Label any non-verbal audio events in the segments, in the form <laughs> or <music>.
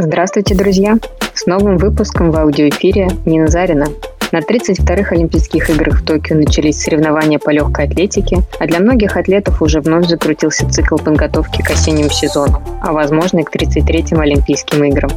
Здравствуйте, друзья! С новым выпуском в аудиоэфире Нина Зарина. На 32-х Олимпийских играх в Токио начались соревнования по легкой атлетике, а для многих атлетов уже вновь закрутился цикл подготовки к осеннему сезону, а возможно и к 33-м Олимпийским играм.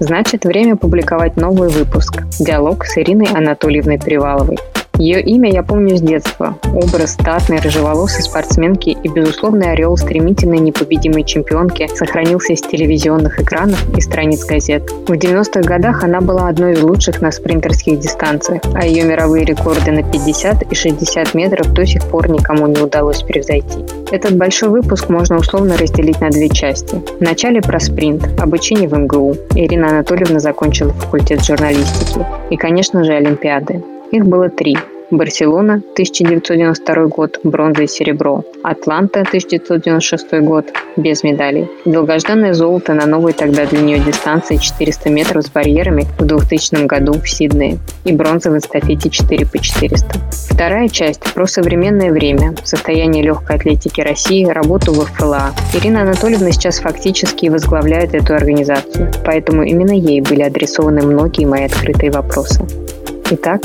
Значит, время публиковать новый выпуск «Диалог с Ириной Анатольевной Приваловой», ее имя я помню с детства. Образ статной, рыжеволосой спортсменки и безусловный орел стремительной непобедимой чемпионки сохранился с телевизионных экранов и страниц газет. В 90-х годах она была одной из лучших на спринтерских дистанциях, а ее мировые рекорды на 50 и 60 метров до сих пор никому не удалось превзойти. Этот большой выпуск можно условно разделить на две части. В начале про спринт, обучение в МГУ. Ирина Анатольевна закончила факультет журналистики. И, конечно же, Олимпиады. Их было три. Барселона, 1992 год, бронза и серебро. Атланта, 1996 год, без медалей. Долгожданное золото на новой тогда для нее дистанции 400 метров с барьерами в 2000 году в Сиднее. И бронза в эстафете 4 по 400. Вторая часть про современное время, состояние легкой атлетики России, работу в ФЛА. Ирина Анатольевна сейчас фактически возглавляет эту организацию, поэтому именно ей были адресованы многие мои открытые вопросы. Итак,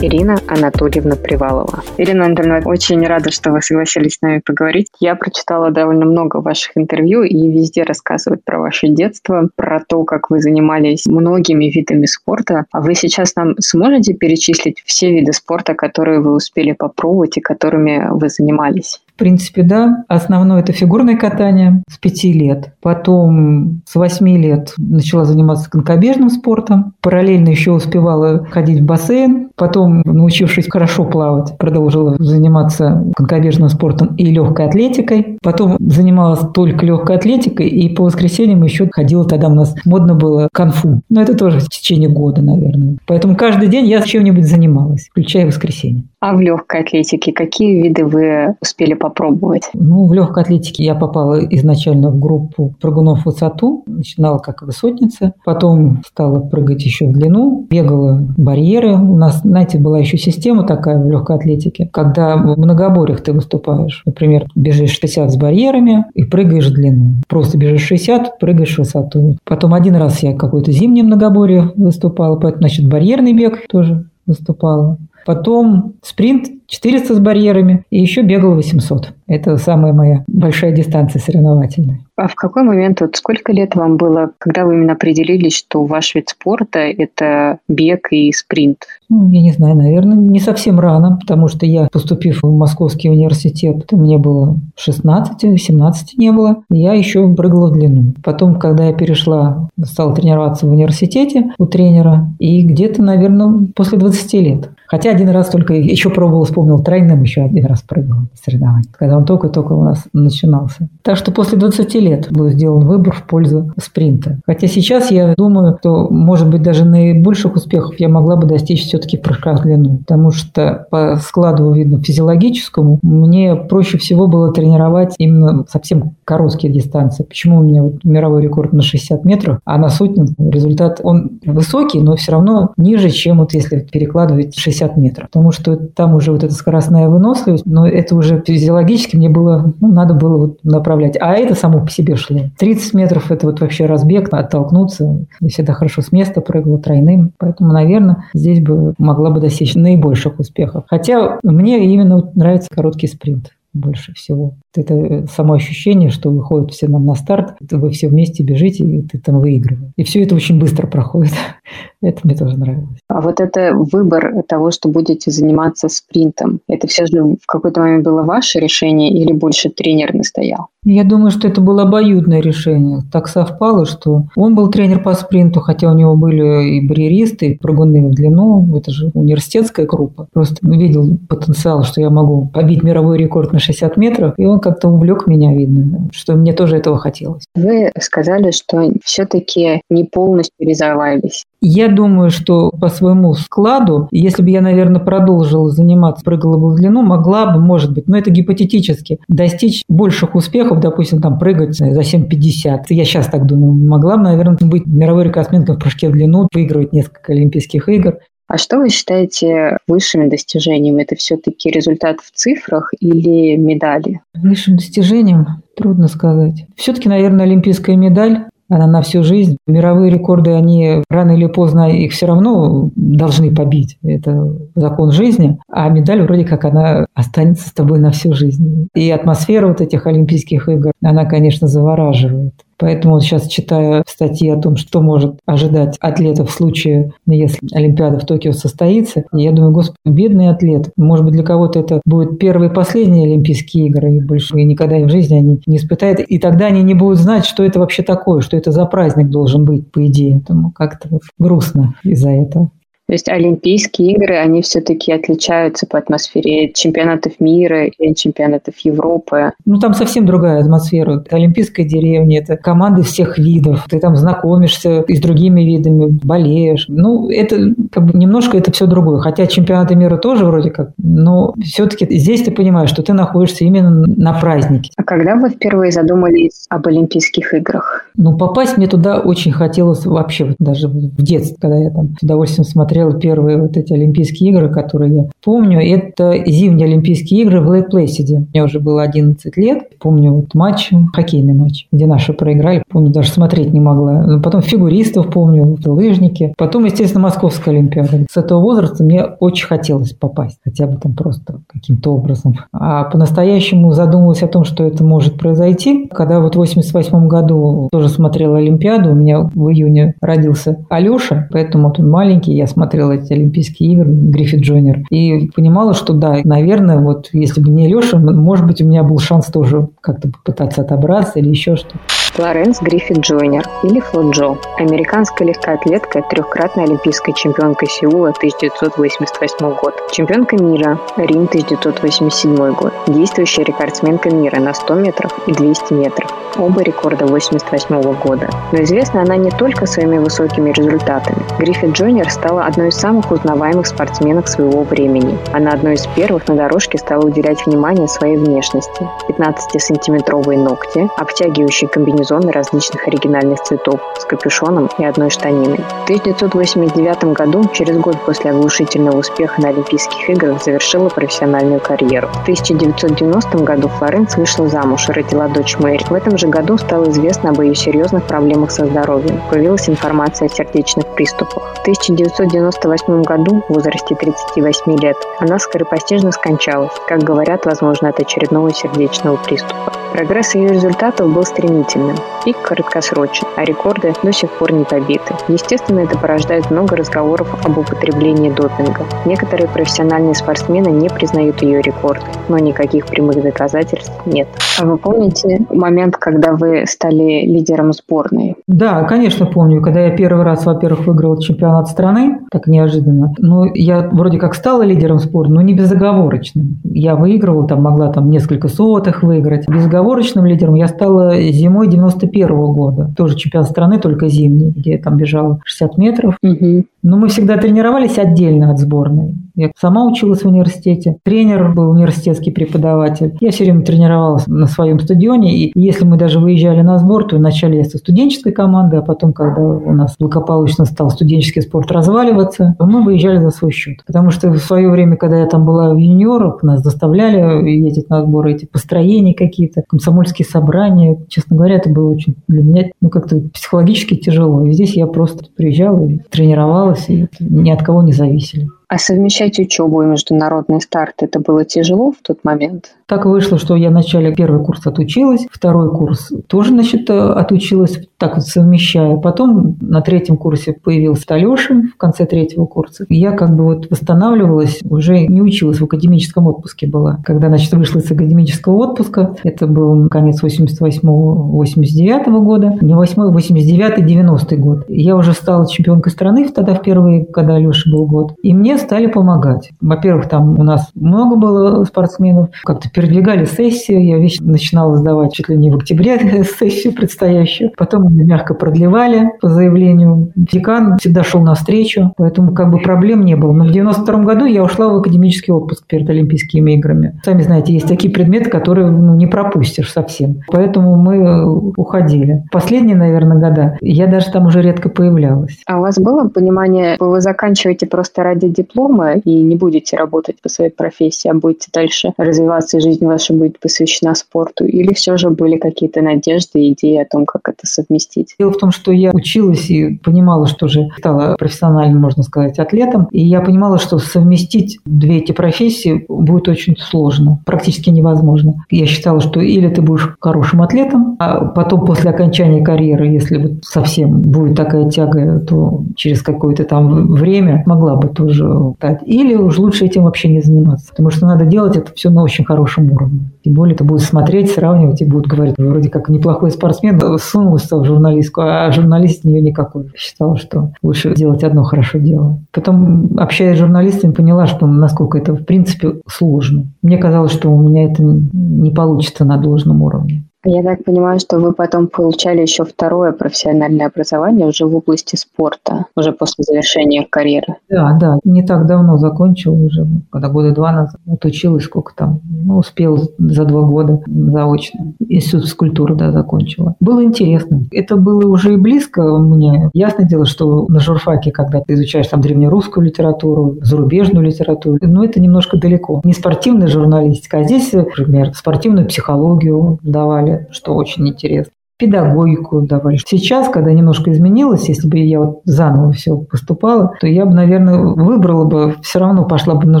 Ирина Анатольевна Привалова. Ирина Анатольевна, очень рада, что вы согласились с нами поговорить. Я прочитала довольно много ваших интервью и везде рассказывают про ваше детство, про то, как вы занимались многими видами спорта. А вы сейчас нам сможете перечислить все виды спорта, которые вы успели попробовать и которыми вы занимались? Принципе, да. Основное это фигурное катание с пяти лет. Потом с восьми лет начала заниматься конькобежным спортом. Параллельно еще успевала ходить в бассейн. Потом, научившись хорошо плавать, продолжила заниматься конькобежным спортом и легкой атлетикой. Потом занималась только легкой атлетикой и по воскресеньям еще ходила, тогда у нас модно было конфу. Но это тоже в течение года, наверное. Поэтому каждый день я чем-нибудь занималась, включая воскресенье. А в легкой атлетике какие виды вы успели попробовать? Ну, в легкой атлетике я попала изначально в группу прыгунов в высоту. Начинала как высотница. Потом стала прыгать еще в длину. Бегала барьеры. У нас, знаете, была еще система такая в легкой атлетике, когда в многоборьях ты выступаешь. Например, бежишь 60 с барьерами и прыгаешь в длину. Просто бежишь 60, прыгаешь в высоту. Потом один раз я какое-то зимнее многоборье выступала, поэтому, значит, барьерный бег тоже выступала. Потом спринт 400 с барьерами и еще бегал 800. Это самая моя большая дистанция соревновательная. А в какой момент, вот сколько лет вам было, когда вы именно определились, что ваш вид спорта – это бег и спринт? Ну, я не знаю, наверное, не совсем рано, потому что я, поступив в Московский университет, мне было 16, 17 не было, я еще прыгала в длину. Потом, когда я перешла, стала тренироваться в университете у тренера, и где-то, наверное, после 20 лет. Хотя один раз только еще пробовал, вспомнил, тройным еще один раз прыгал соревнования, когда он только-только у нас начинался. Так что после 20 лет был сделан выбор в пользу спринта. Хотя сейчас я думаю, что, может быть, даже наибольших успехов я могла бы достичь все-таки в в длину. Потому что по складу, видно, физиологическому, мне проще всего было тренировать именно совсем короткие дистанции. Почему у меня вот мировой рекорд на 60 метров, а на сотню результат, он высокий, но все равно ниже, чем вот если перекладывать 60 50 метров. Потому что там уже вот эта скоростная выносливость, но это уже физиологически мне было, ну, надо было вот направлять. А это само по себе шло. 30 метров – это вот вообще разбег, оттолкнуться. Я всегда хорошо с места прыгала тройным. Поэтому, наверное, здесь бы могла бы достичь наибольших успехов. Хотя мне именно нравится короткий спринт больше всего. Это э, само ощущение, что выходят все нам на старт, вы все вместе бежите, и ты там выигрываешь. И все это очень быстро проходит. <laughs> это мне тоже нравилось. А вот это выбор того, что будете заниматься спринтом, это все же в какой-то момент было ваше решение или больше тренер настоял? Я думаю, что это было обоюдное решение. Так совпало, что он был тренер по спринту, хотя у него были и барьеристы, и прыгуны в длину. Это же университетская группа. Просто видел потенциал, что я могу побить мировой рекорд на 60 метров, и он как-то увлек меня, видно, что мне тоже этого хотелось. Вы сказали, что все-таки не полностью реализовались. Я думаю, что по своему складу, если бы я, наверное, продолжила заниматься, прыгала бы в длину, могла бы, может быть, но это гипотетически, достичь больших успехов, допустим, там прыгать за 7,50. Я сейчас так думаю, могла бы, наверное, быть мировой рекордсменкой в прыжке в длину, выигрывать несколько Олимпийских игр. А что вы считаете высшими достижениями? Это все-таки результат в цифрах или медали? Высшим достижением трудно сказать. Все-таки, наверное, олимпийская медаль она на всю жизнь. Мировые рекорды, они рано или поздно их все равно должны побить. Это закон жизни. А медаль вроде как она останется с тобой на всю жизнь. И атмосфера вот этих Олимпийских игр, она, конечно, завораживает. Поэтому сейчас читаю статьи о том, что может ожидать атлетов в случае, если Олимпиада в Токио состоится. И я думаю, господи, бедный атлет. Может быть, для кого-то это будет первые и последние Олимпийские игры, и больше никогда в жизни они не испытают. И тогда они не будут знать, что это вообще такое, что это за праздник должен быть, по идее. Поэтому как-то вот грустно из-за этого. То есть Олимпийские игры, они все-таки отличаются по атмосфере чемпионатов мира и чемпионатов Европы. Ну, там совсем другая атмосфера. Это Олимпийская деревня, это команды всех видов. Ты там знакомишься и с другими видами, болеешь. Ну, это как бы немножко это все другое. Хотя чемпионаты мира тоже вроде как, но все-таки здесь ты понимаешь, что ты находишься именно на празднике. А когда вы впервые задумались об Олимпийских играх? Ну, попасть мне туда очень хотелось вообще, даже в детстве, когда я там с удовольствием смотрел смотрела первые вот эти Олимпийские игры, которые я помню. Это зимние Олимпийские игры в Лейт Плейсиде. Мне уже было 11 лет. Помню вот матч, хоккейный матч, где наши проиграли. Помню, даже смотреть не могла. Потом фигуристов помню, лыжники. Потом, естественно, Московская Олимпиада. С этого возраста мне очень хотелось попасть. Хотя бы там просто каким-то образом. А по-настоящему задумалась о том, что это может произойти. Когда вот в 88 году тоже смотрела Олимпиаду, у меня в июне родился Алеша, поэтому вот он маленький, я смотрела смотрела эти Олимпийские игры, Гриффит Джойнер, и понимала, что да, наверное, вот если бы не Леша, может быть, у меня был шанс тоже как-то попытаться отобраться или еще что-то. Флоренс Гриффит Джойнер или Фло Джо. Американская легкоатлетка, трехкратная олимпийская чемпионка Сеула 1988 год. Чемпионка мира Рим 1987 год. Действующая рекордсменка мира на 100 метров и 200 метров. Оба рекорда 1988 года. Но известна она не только своими высокими результатами. Гриффит Джойнер стала одной из самых узнаваемых спортсменок своего времени. Она одной из первых на дорожке стала уделять внимание своей внешности. 15-сантиметровые ногти, обтягивающий комбинезоны различных оригинальных цветов с капюшоном и одной штаниной. В 1989 году, через год после оглушительного успеха на Олимпийских играх, завершила профессиональную карьеру. В 1990 году Флоренс вышла замуж и родила дочь Мэри. В этом же году стало известно об ее серьезных проблемах со здоровьем. Появилась информация о сердечных приступах. В 1998 году, в возрасте 38 лет, она скоропостижно скончалась. Как говорят, возможно, от очередного сердечного приступа. Прогресс ее результатов был стремительным. Пик краткосрочен, а рекорды до сих пор не побиты. Естественно, это порождает много разговоров об употреблении допинга. Некоторые профессиональные спортсмены не признают ее рекорды, но никаких прямых доказательств нет. А вы помните момент, когда вы стали лидером сборной? Да, конечно, помню. Когда я первый раз, во-первых, выиграл чемпионат страны, так неожиданно. Ну, я вроде как стала лидером спорта, но не безоговорочным. Я выигрывала, там могла там несколько сотых выиграть. Безоговорочным безоговорочным лидером я стала зимой 91 -го года. Тоже чемпионат страны, только зимний, где я там бежала 60 метров. Угу. Но мы всегда тренировались отдельно от сборной. Я сама училась в университете. Тренер был университетский преподаватель. Я все время тренировалась на своем стадионе. И если мы даже выезжали на сбор, то вначале я со студенческой командой, а потом, когда у нас благополучно стал студенческий спорт разваливаться, мы выезжали за свой счет. Потому что в свое время, когда я там была в юниорах, нас заставляли ездить на сборы, эти построения какие-то, комсомольские собрания. Честно говоря, это было очень для меня ну, как-то психологически тяжело. И здесь я просто приезжала и тренировалась, и ни от кого не зависели. А совмещать учебу и международный старт, это было тяжело в тот момент? Так вышло, что я вначале первый курс отучилась, второй курс тоже, значит, отучилась, так вот совмещая. Потом на третьем курсе появился Алеша в конце третьего курса. Я как бы вот восстанавливалась, уже не училась, в академическом отпуске была. Когда, значит, вышла из академического отпуска, это был конец 88-89 года, не 8 89 90 год. Я уже стала чемпионкой страны тогда впервые, когда Алеша был год. И мне стали помогать. Во-первых, там у нас много было спортсменов, как-то передвигали сессию, я вещи начинала сдавать чуть ли не в октябре <laughs> сессию предстоящую. Потом мягко продлевали по заявлению. Декан всегда шел навстречу, поэтому как бы проблем не было. Но в 92 году я ушла в академический отпуск перед Олимпийскими играми. Сами знаете, есть такие предметы, которые ну, не пропустишь совсем. Поэтому мы уходили. Последние, наверное, года я даже там уже редко появлялась. А у вас было понимание, вы заканчиваете просто ради диплома и не будете работать по своей профессии, а будете дальше развиваться, и жизнь ваша будет посвящена спорту? Или все же были какие-то надежды, идеи о том, как это совместить? Дело в том, что я училась и понимала, что же стала профессиональным, можно сказать, атлетом, и я понимала, что совместить две эти профессии будет очень сложно, практически невозможно. Я считала, что или ты будешь хорошим атлетом, а потом после окончания карьеры, если вот совсем будет такая тяга, то через какое-то там время могла бы тоже стать. Или уж лучше этим вообще не заниматься, потому что надо делать это все на очень хорошем уровне. Тем более это будут смотреть, сравнивать и будут говорить, вроде как неплохой спортсмен, сунулся в журналистку, а журналист нее никакой. Считала, что лучше делать одно хорошо дело. Потом, общаясь с журналистами, поняла, что насколько это в принципе сложно. Мне казалось, что у меня это не получится на должном уровне. Я так понимаю, что вы потом получали еще второе профессиональное образование уже в области спорта, уже после завершения карьеры. Да, да. Не так давно закончил уже, когда года два назад. Отучилась сколько там, ну, успел за два года заочно. Институт физкультуры, да, закончила. Было интересно. Это было уже и близко мне. Ясное дело, что на журфаке, когда ты изучаешь там древнерусскую литературу, зарубежную литературу, но это немножко далеко. Не спортивная журналистика, а здесь, например, спортивную психологию давали что очень интересно педагогику давали. Сейчас, когда немножко изменилось, если бы я вот заново все поступала, то я бы, наверное, выбрала бы, все равно пошла бы на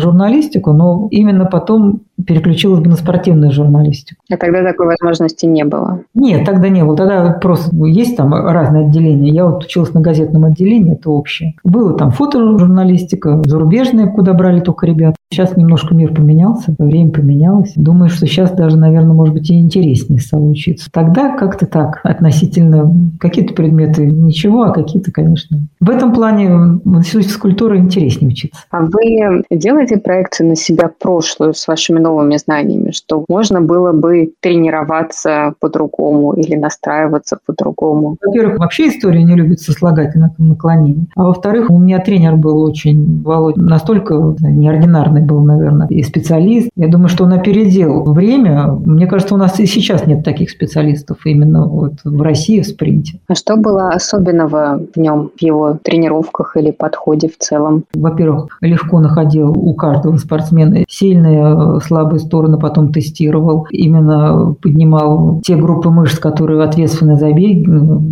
журналистику, но именно потом переключилась бы на спортивную журналистику. А тогда такой возможности не было? Нет, тогда не было. Тогда просто есть там разные отделения. Я вот училась на газетном отделении, это общее. Было там фотожурналистика, зарубежная, куда брали только ребят. Сейчас немножко мир поменялся, время поменялось. Думаю, что сейчас даже, наверное, может быть и интереснее стало учиться. Тогда как-то так, относительно какие-то предметы ничего, а какие-то, конечно. В этом плане в институте физкультуры интереснее учиться. А вы делаете проекцию на себя прошлую с вашими новыми знаниями, что можно было бы тренироваться по-другому или настраиваться по-другому? Во-первых, вообще история не любит сослагательных наклонений. А во-вторых, у меня тренер был очень, Володь, настолько неординарный был, наверное, и специалист. Я думаю, что он опередил время. Мне кажется, у нас и сейчас нет таких специалистов именно вот в России в спринте. А что было особенного в нем, в его тренировках или подходе в целом? Во-первых, легко находил у каждого спортсмена сильные, слабые стороны, потом тестировал. Именно поднимал те группы мышц, которые ответственны за бег.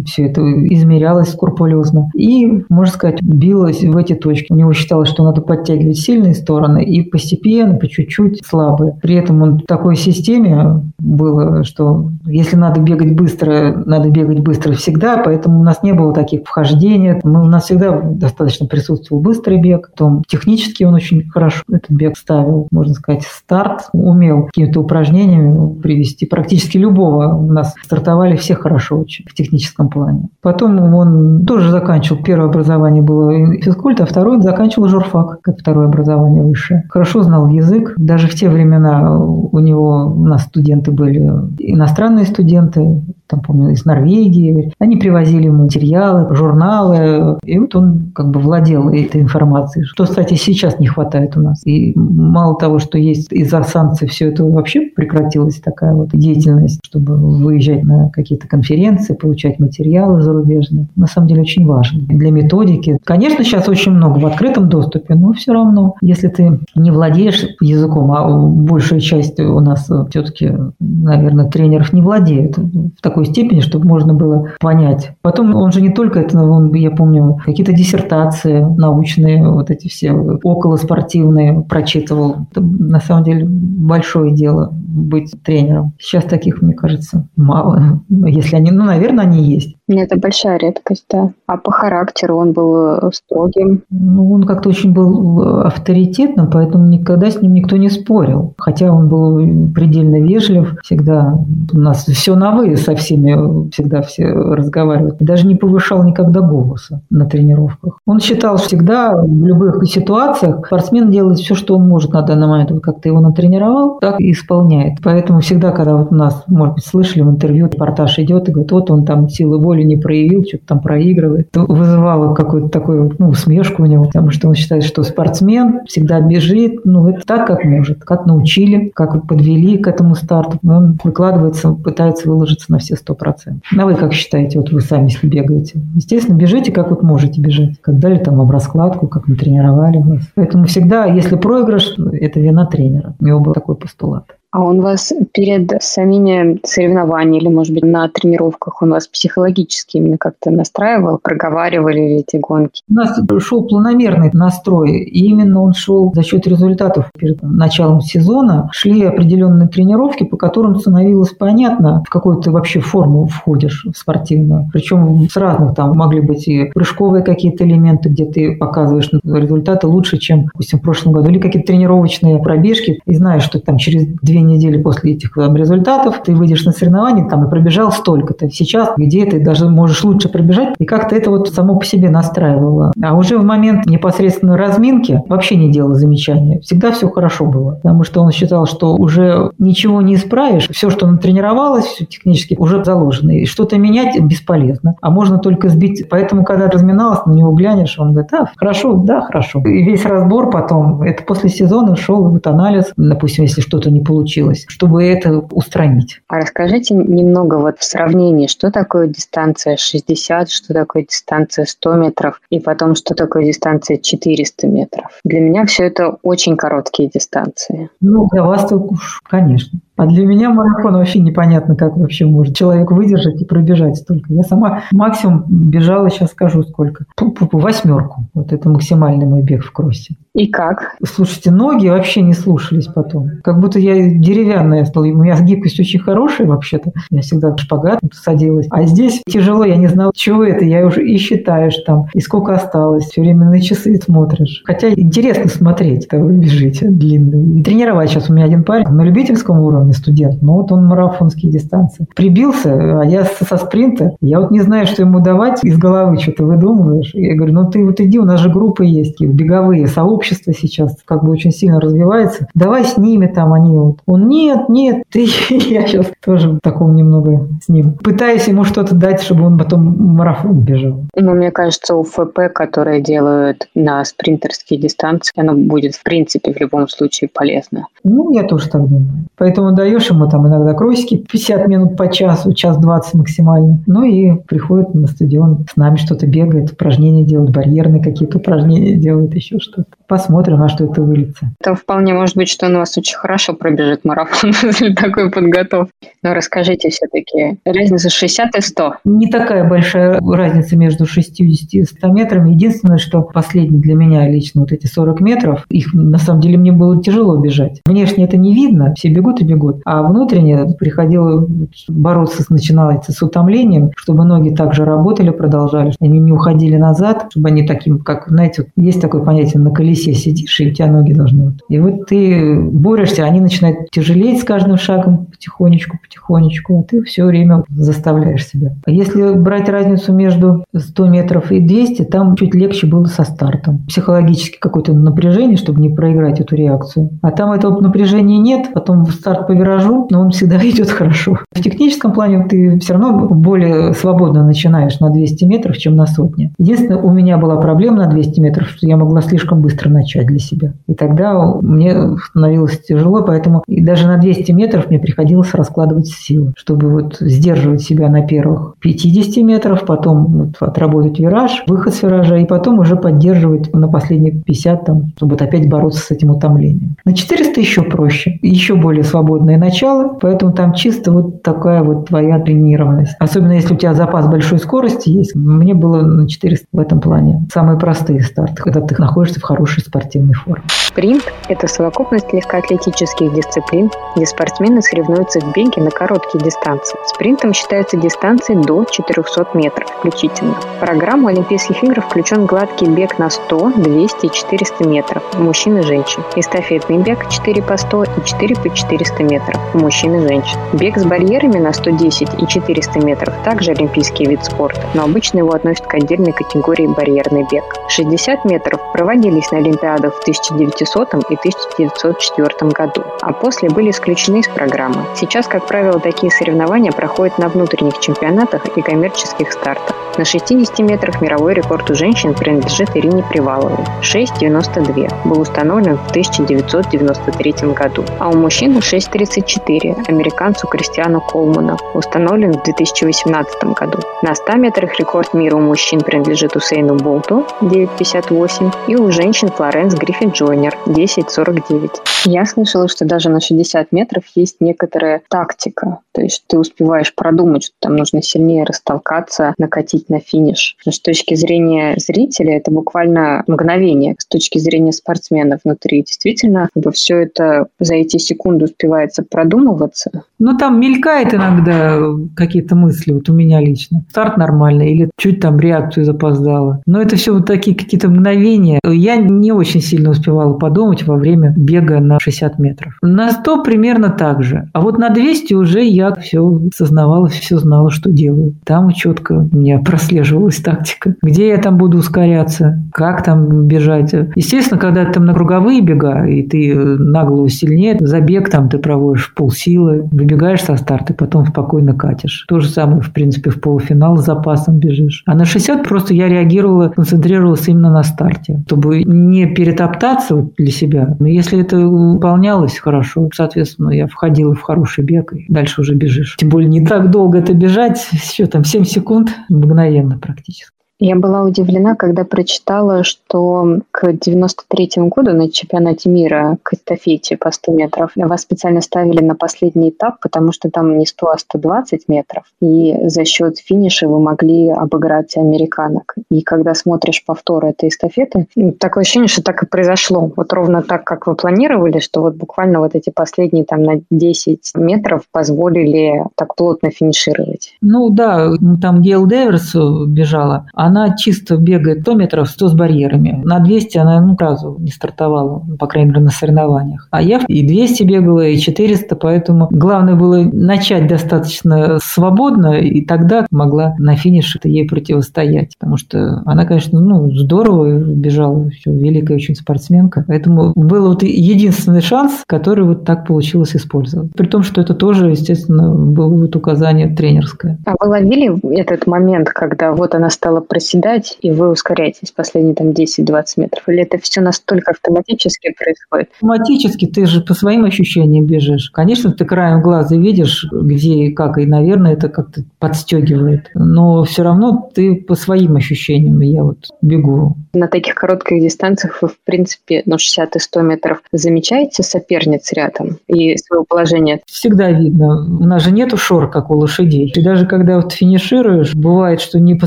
Все это измерялось скрупулезно. И, можно сказать, билось в эти точки. У него считалось, что надо подтягивать сильные стороны и постепенно, по чуть-чуть слабые. При этом он в такой системе было, что если надо бегать быстро, надо бегать быстро всегда, поэтому у нас не было таких вхождений. Мы, у нас всегда достаточно присутствовал быстрый бег. Потом технически он очень хорошо этот бег ставил, можно сказать, старт. Умел какими-то упражнениями привести практически любого. У нас стартовали все хорошо очень в техническом плане. Потом он тоже заканчивал. Первое образование было физкульт, а второе заканчивал журфак, как второе образование высшее. Хорошо знал язык. Даже в те времена у него, у нас студенты были иностранные студенты, там, помню, из Норвегии. Они привозили ему материалы, журналы, и вот он как бы владел этой информацией, что, кстати, сейчас не хватает у нас. И мало того, что есть из-за санкций все это вообще прекратилась такая вот деятельность, чтобы выезжать на какие-то конференции, получать материалы зарубежные. На самом деле очень важно для методики. Конечно, сейчас очень много в открытом доступе, но все равно, если ты не владеешь языком, а большая часть у нас все-таки, наверное, тренеров не владеют в такой степени, чтобы можно было понять. Потом он же не только это, он, я помню, какие-то диссертации научные, вот эти все околоспортивные прочитывал. Это, на самом деле большое дело быть тренером. Сейчас таких, мне кажется, мало. Если они, ну, наверное, они есть. Это большая редкость, да. А по характеру он был э, строгим? Ну, он как-то очень был э, авторитетным, поэтому никогда с ним никто не спорил. Хотя он был предельно вежлив, всегда у нас все на «вы» со всеми, всегда все разговаривают. И даже не повышал никогда голоса на тренировках. Он считал всегда в любых ситуациях спортсмен делает все, что он может на данный момент. Вот как ты его натренировал, так и исполняет. Поэтому всегда, когда вот нас, может быть, слышали в интервью, репортаж идет и говорит, вот он там силы воли не проявил, что-то там проигрывает. Это вызывало какую-то такую ну, усмешку у него, потому что он считает, что спортсмен всегда бежит, ну, это так, как может, как научили, как подвели к этому старту. Он выкладывается, пытается выложиться на все сто процентов. А вы как считаете, вот вы сами, если бегаете? Естественно, бежите, как вот можете бежать. Как дали там об раскладку, как натренировали вас. Поэтому всегда, если проигрыш, это вина тренера. У него был такой постулат. А он вас перед самими соревнованиями или, может быть, на тренировках, он вас психологически именно как-то настраивал, проговаривали ли эти гонки? У нас шел планомерный настрой, и именно он шел за счет результатов. Перед началом сезона шли определенные тренировки, по которым становилось понятно, в какую ты вообще форму входишь в спортивную. Причем с разных там могли быть и прыжковые какие-то элементы, где ты показываешь результаты лучше, чем, допустим, в прошлом году, или какие-то тренировочные пробежки, и знаешь, что там через две две недели после этих там, результатов ты выйдешь на соревнования там, и пробежал столько-то. Сейчас, где ты даже можешь лучше пробежать, и как-то это вот само по себе настраивало. А уже в момент непосредственной разминки вообще не делал замечания. Всегда все хорошо было. Потому что он считал, что уже ничего не исправишь. Все, что натренировалось, все технически уже заложено. И что-то менять бесполезно. А можно только сбить. Поэтому, когда разминалась, на него глянешь, он говорит, а, хорошо, да, хорошо. И весь разбор потом, это после сезона шел вот анализ, допустим, если что-то не получилось, получилось, чтобы это устранить. А расскажите немного вот в сравнении, что такое дистанция 60, что такое дистанция 100 метров, и потом, что такое дистанция 400 метров. Для меня все это очень короткие дистанции. Ну, для вас уж, конечно. А для меня марафон вообще непонятно, как вообще может человек выдержать и пробежать столько. Я сама максимум бежала, сейчас скажу сколько, восьмерку. Вот это максимальный мой бег в кроссе. И как? Слушайте, ноги вообще не слушались потом. Как будто я деревянная стала. У меня гибкость очень хорошая вообще-то. Я всегда шпагат садилась. А здесь тяжело, я не знала, чего это. Я уже и считаешь там, и сколько осталось. Все время на часы смотришь. Хотя интересно смотреть, когда вы бежите длинный. И тренировать сейчас у меня один парень на любительском уровне не студент, но вот он марафонские дистанции. Прибился, а я со спринта, я вот не знаю, что ему давать, из головы что-то выдумываешь. Я говорю, ну ты вот иди, у нас же группы есть, беговые, сообщества сейчас как бы очень сильно развивается. Давай с ними там они вот. Он, нет, нет, ты, <laughs> я сейчас тоже в таком немного с ним. Пытаюсь ему что-то дать, чтобы он потом марафон бежал. Ну, мне кажется, у ФП, которые делают на спринтерские дистанции, оно будет, в принципе, в любом случае полезно. Ну, я тоже так думаю. Поэтому даешь ему там иногда кросики 50 минут по часу, час 20 максимально. Ну и приходит на стадион, с нами что-то бегает, упражнения делает, барьерные какие-то упражнения делает, еще что-то. Посмотрим, на что это выльется. Это вполне может быть, что он у вас очень хорошо пробежит марафон <laughs> после такой подготовки. Но расскажите все-таки, разница 60 и 100? Не такая большая разница между 60 и 100 метрами. Единственное, что последний для меня лично вот эти 40 метров, их на самом деле мне было тяжело бежать. Внешне это не видно, все бегут и бегут год. А внутренне приходило бороться, начиналось с утомлением, чтобы ноги также работали, продолжали, они не уходили назад, чтобы они таким, как, знаете, есть такое понятие, на колесе сидишь, и у тебя ноги должны вот. И вот ты борешься, они начинают тяжелеть с каждым шагом потихонечку, потихонечку, а ты все время заставляешь себя. А если брать разницу между 100 метров и 200, там чуть легче было со стартом. Психологически какое-то напряжение, чтобы не проиграть эту реакцию. А там этого напряжения нет, потом старт по виражу, но он всегда <laughs> идет хорошо. В техническом плане ты все равно более свободно начинаешь на 200 метров, чем на сотни. Единственное, у меня была проблема на 200 метров, что я могла слишком быстро начать для себя. И тогда мне становилось тяжело, поэтому и даже на 200 метров мне приходилось раскладывать силы, чтобы вот сдерживать себя на первых 50 метров, потом вот отработать вираж, выход с виража, и потом уже поддерживать на последних 50, там, чтобы вот опять бороться с этим утомлением. На 400 еще проще, еще более свободно свободное начало, поэтому там чисто вот такая вот твоя тренированность. Особенно если у тебя запас большой скорости есть. Мне было на 400 в этом плане. Самые простые старты, когда ты находишься в хорошей спортивной форме. Спринт – это совокупность легкоатлетических дисциплин, где спортсмены соревнуются в беге на короткие дистанции. Спринтом считаются дистанции до 400 метров включительно. В программу Олимпийских игр включен гладкий бег на 100, 200 и 400 метров мужчин и женщин, эстафетный бег 4 по 100 и 4 по 400 метров метров мужчин и женщин. Бег с барьерами на 110 и 400 метров также олимпийский вид спорта, но обычно его относят к отдельной категории барьерный бег. 60 метров проводились на Олимпиадах в 1900 и 1904 году, а после были исключены из программы. Сейчас, как правило, такие соревнования проходят на внутренних чемпионатах и коммерческих стартах. На 60 метрах мировой рекорд у женщин принадлежит Ирине Приваловой. 6,92 был установлен в 1993 году, а у мужчин 6,34 американцу Кристиану Колману установлен в 2018 году. На 100 метрах рекорд мира у мужчин принадлежит Усейну Болту 9,58 и у женщин Флоренс Гриффин Джойнер 10,49. Я слышала, что даже на 60 метров есть некоторая тактика. То есть ты успеваешь продумать, что там нужно сильнее растолкаться, накатить на финиш. Но с точки зрения зрителя это буквально мгновение. С точки зрения спортсмена внутри действительно все это за эти секунды успевается продумываться. Ну, там мелькает иногда какие-то мысли, вот у меня лично. Старт нормальный или чуть там реакцию запоздала. Но это все вот такие какие-то мгновения. Я не очень сильно успевала подумать во время бега на 60 метров. На 100 примерно так же. А вот на 200 уже я все сознавала, все знала, что делаю. Там четко у меня прослеживалась тактика. Где я там буду ускоряться, как там бежать. Естественно, когда ты там на круговые бега, и ты на голову сильнее, забег там ты проводишь в полсилы, выбегаешь со старта, и потом спокойно катишь. То же самое, в принципе, в полуфинал с запасом бежишь. А на 60 просто я реагировала, концентрировалась именно на старте, чтобы не перетоптаться для себя. Но если это выполнялось хорошо, соответственно, я входила в хороший бег, и дальше уже бежишь. Тем более не так долго это бежать, еще там 7 секунд, мгновенно практически. Я была удивлена, когда прочитала, что к 93 году на чемпионате мира к эстафете по 100 метров вас специально ставили на последний этап, потому что там не 100, а 120 метров. И за счет финиша вы могли обыграть американок. И когда смотришь повтор этой эстафеты, ну, такое ощущение, что так и произошло. Вот ровно так, как вы планировали, что вот буквально вот эти последние там на 10 метров позволили так плотно финишировать. Ну да, там Гейл Дэверс бежала, а она чисто бегает 100 метров, 100 с барьерами. На 200 она ну, сразу не стартовала, по крайней мере, на соревнованиях. А я и 200 бегала, и 400, поэтому главное было начать достаточно свободно, и тогда могла на финише ей противостоять. Потому что она, конечно, ну, здорово бежала, все, великая очень спортсменка. Поэтому был вот единственный шанс, который вот так получилось использовать. При том, что это тоже, естественно, было вот указание тренерское. А вы ловили этот момент, когда вот она стала проседать, и вы ускоряетесь последние там 10-20 метров? Или это все настолько автоматически происходит? Автоматически, ты же по своим ощущениям бежишь. Конечно, ты краем глаза видишь, где и как, и, наверное, это как-то подстегивает. Но все равно ты по своим ощущениям, я вот бегу. На таких коротких дистанциях вы, в принципе, ну, 60 и 100 метров замечаете соперниц рядом и свое положение? Всегда видно. У нас же нету шор, как у лошадей. И даже когда вот финишируешь, бывает, что не по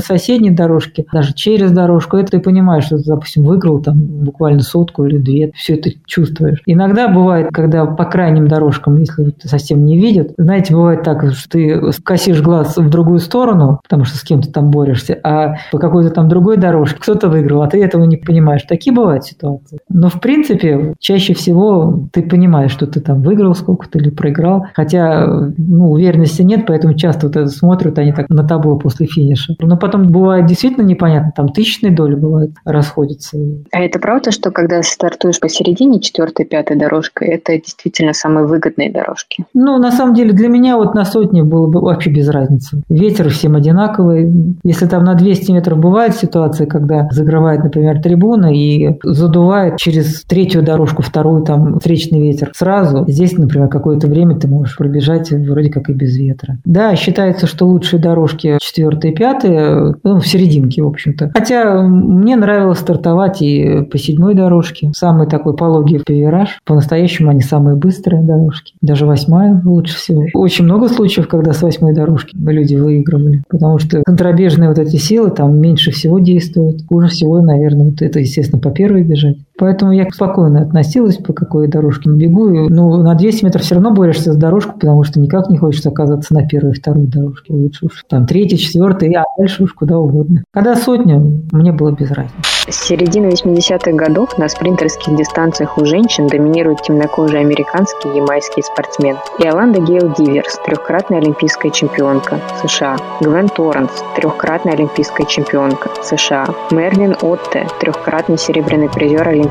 соседней дорожке, дорожке, даже через дорожку, это ты понимаешь, что ты, допустим, выиграл там буквально сотку или две, все это чувствуешь. Иногда бывает, когда по крайним дорожкам, если совсем не видят, знаете, бывает так, что ты косишь глаз в другую сторону, потому что с кем-то там борешься, а по какой-то там другой дорожке кто-то выиграл, а ты этого не понимаешь. Такие бывают ситуации. Но в принципе, чаще всего ты понимаешь, что ты там выиграл сколько-то или проиграл, хотя ну, уверенности нет, поэтому часто вот это смотрят они так на табло после финиша. Но потом бывает действительно непонятно, там тысячные доли бывают, расходятся. А это правда, что когда стартуешь посередине четвертой, пятой дорожкой, это действительно самые выгодные дорожки? Ну, на самом деле, для меня вот на сотне было бы вообще без разницы. Ветер всем одинаковый. Если там на 200 метров бывает ситуация, когда закрывает, например, трибуна и задувает через третью дорожку, вторую там встречный ветер сразу, здесь, например, какое-то время ты можешь пробежать вроде как и без ветра. Да, считается, что лучшие дорожки четвертые и пятые, ну, в серединке в общем-то. Хотя мне нравилось стартовать и по седьмой дорожке. Самый такой пологий вираж. По-настоящему они самые быстрые дорожки. Даже восьмая лучше всего. Очень много случаев, когда с восьмой дорожки люди выигрывали. Потому что контрабежные вот эти силы там меньше всего действуют. Хуже всего, наверное, вот это, естественно, по первой бежать. Поэтому я спокойно относилась, по какой дорожке бегу. Ну, на 200 метров все равно борешься за дорожку, потому что никак не хочешь оказаться на первой второй дорожке. Лучше уж там третьей, четвертой, а дальше уж куда угодно. Когда сотня, мне было без разницы. С середины 80-х годов на спринтерских дистанциях у женщин доминирует темнокожий американский и ямайский спортсмен. Иоланда Гейл Диверс, трехкратная олимпийская чемпионка США. Гвен Торренс, трехкратная олимпийская чемпионка США. Мерлин Отте, трехкратный серебряный призер Олимпийских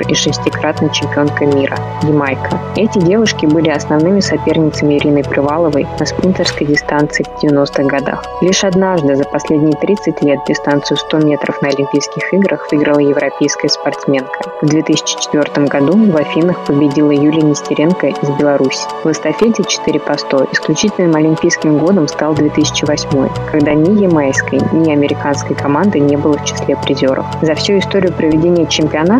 игр и шестикратная чемпионка мира. Ямайка. Эти девушки были основными соперницами Ирины Приваловой на спринтерской дистанции в 90-х годах. Лишь однажды за последние 30 лет дистанцию 100 метров на Олимпийских играх выиграла европейская спортсменка. В 2004 году в Афинах победила Юлия Нестеренко из Беларуси. В эстафете 4 по 100 исключительным олимпийским годом стал 2008, когда ни ямайской, ни американской команды не было в числе призеров. За всю историю проведения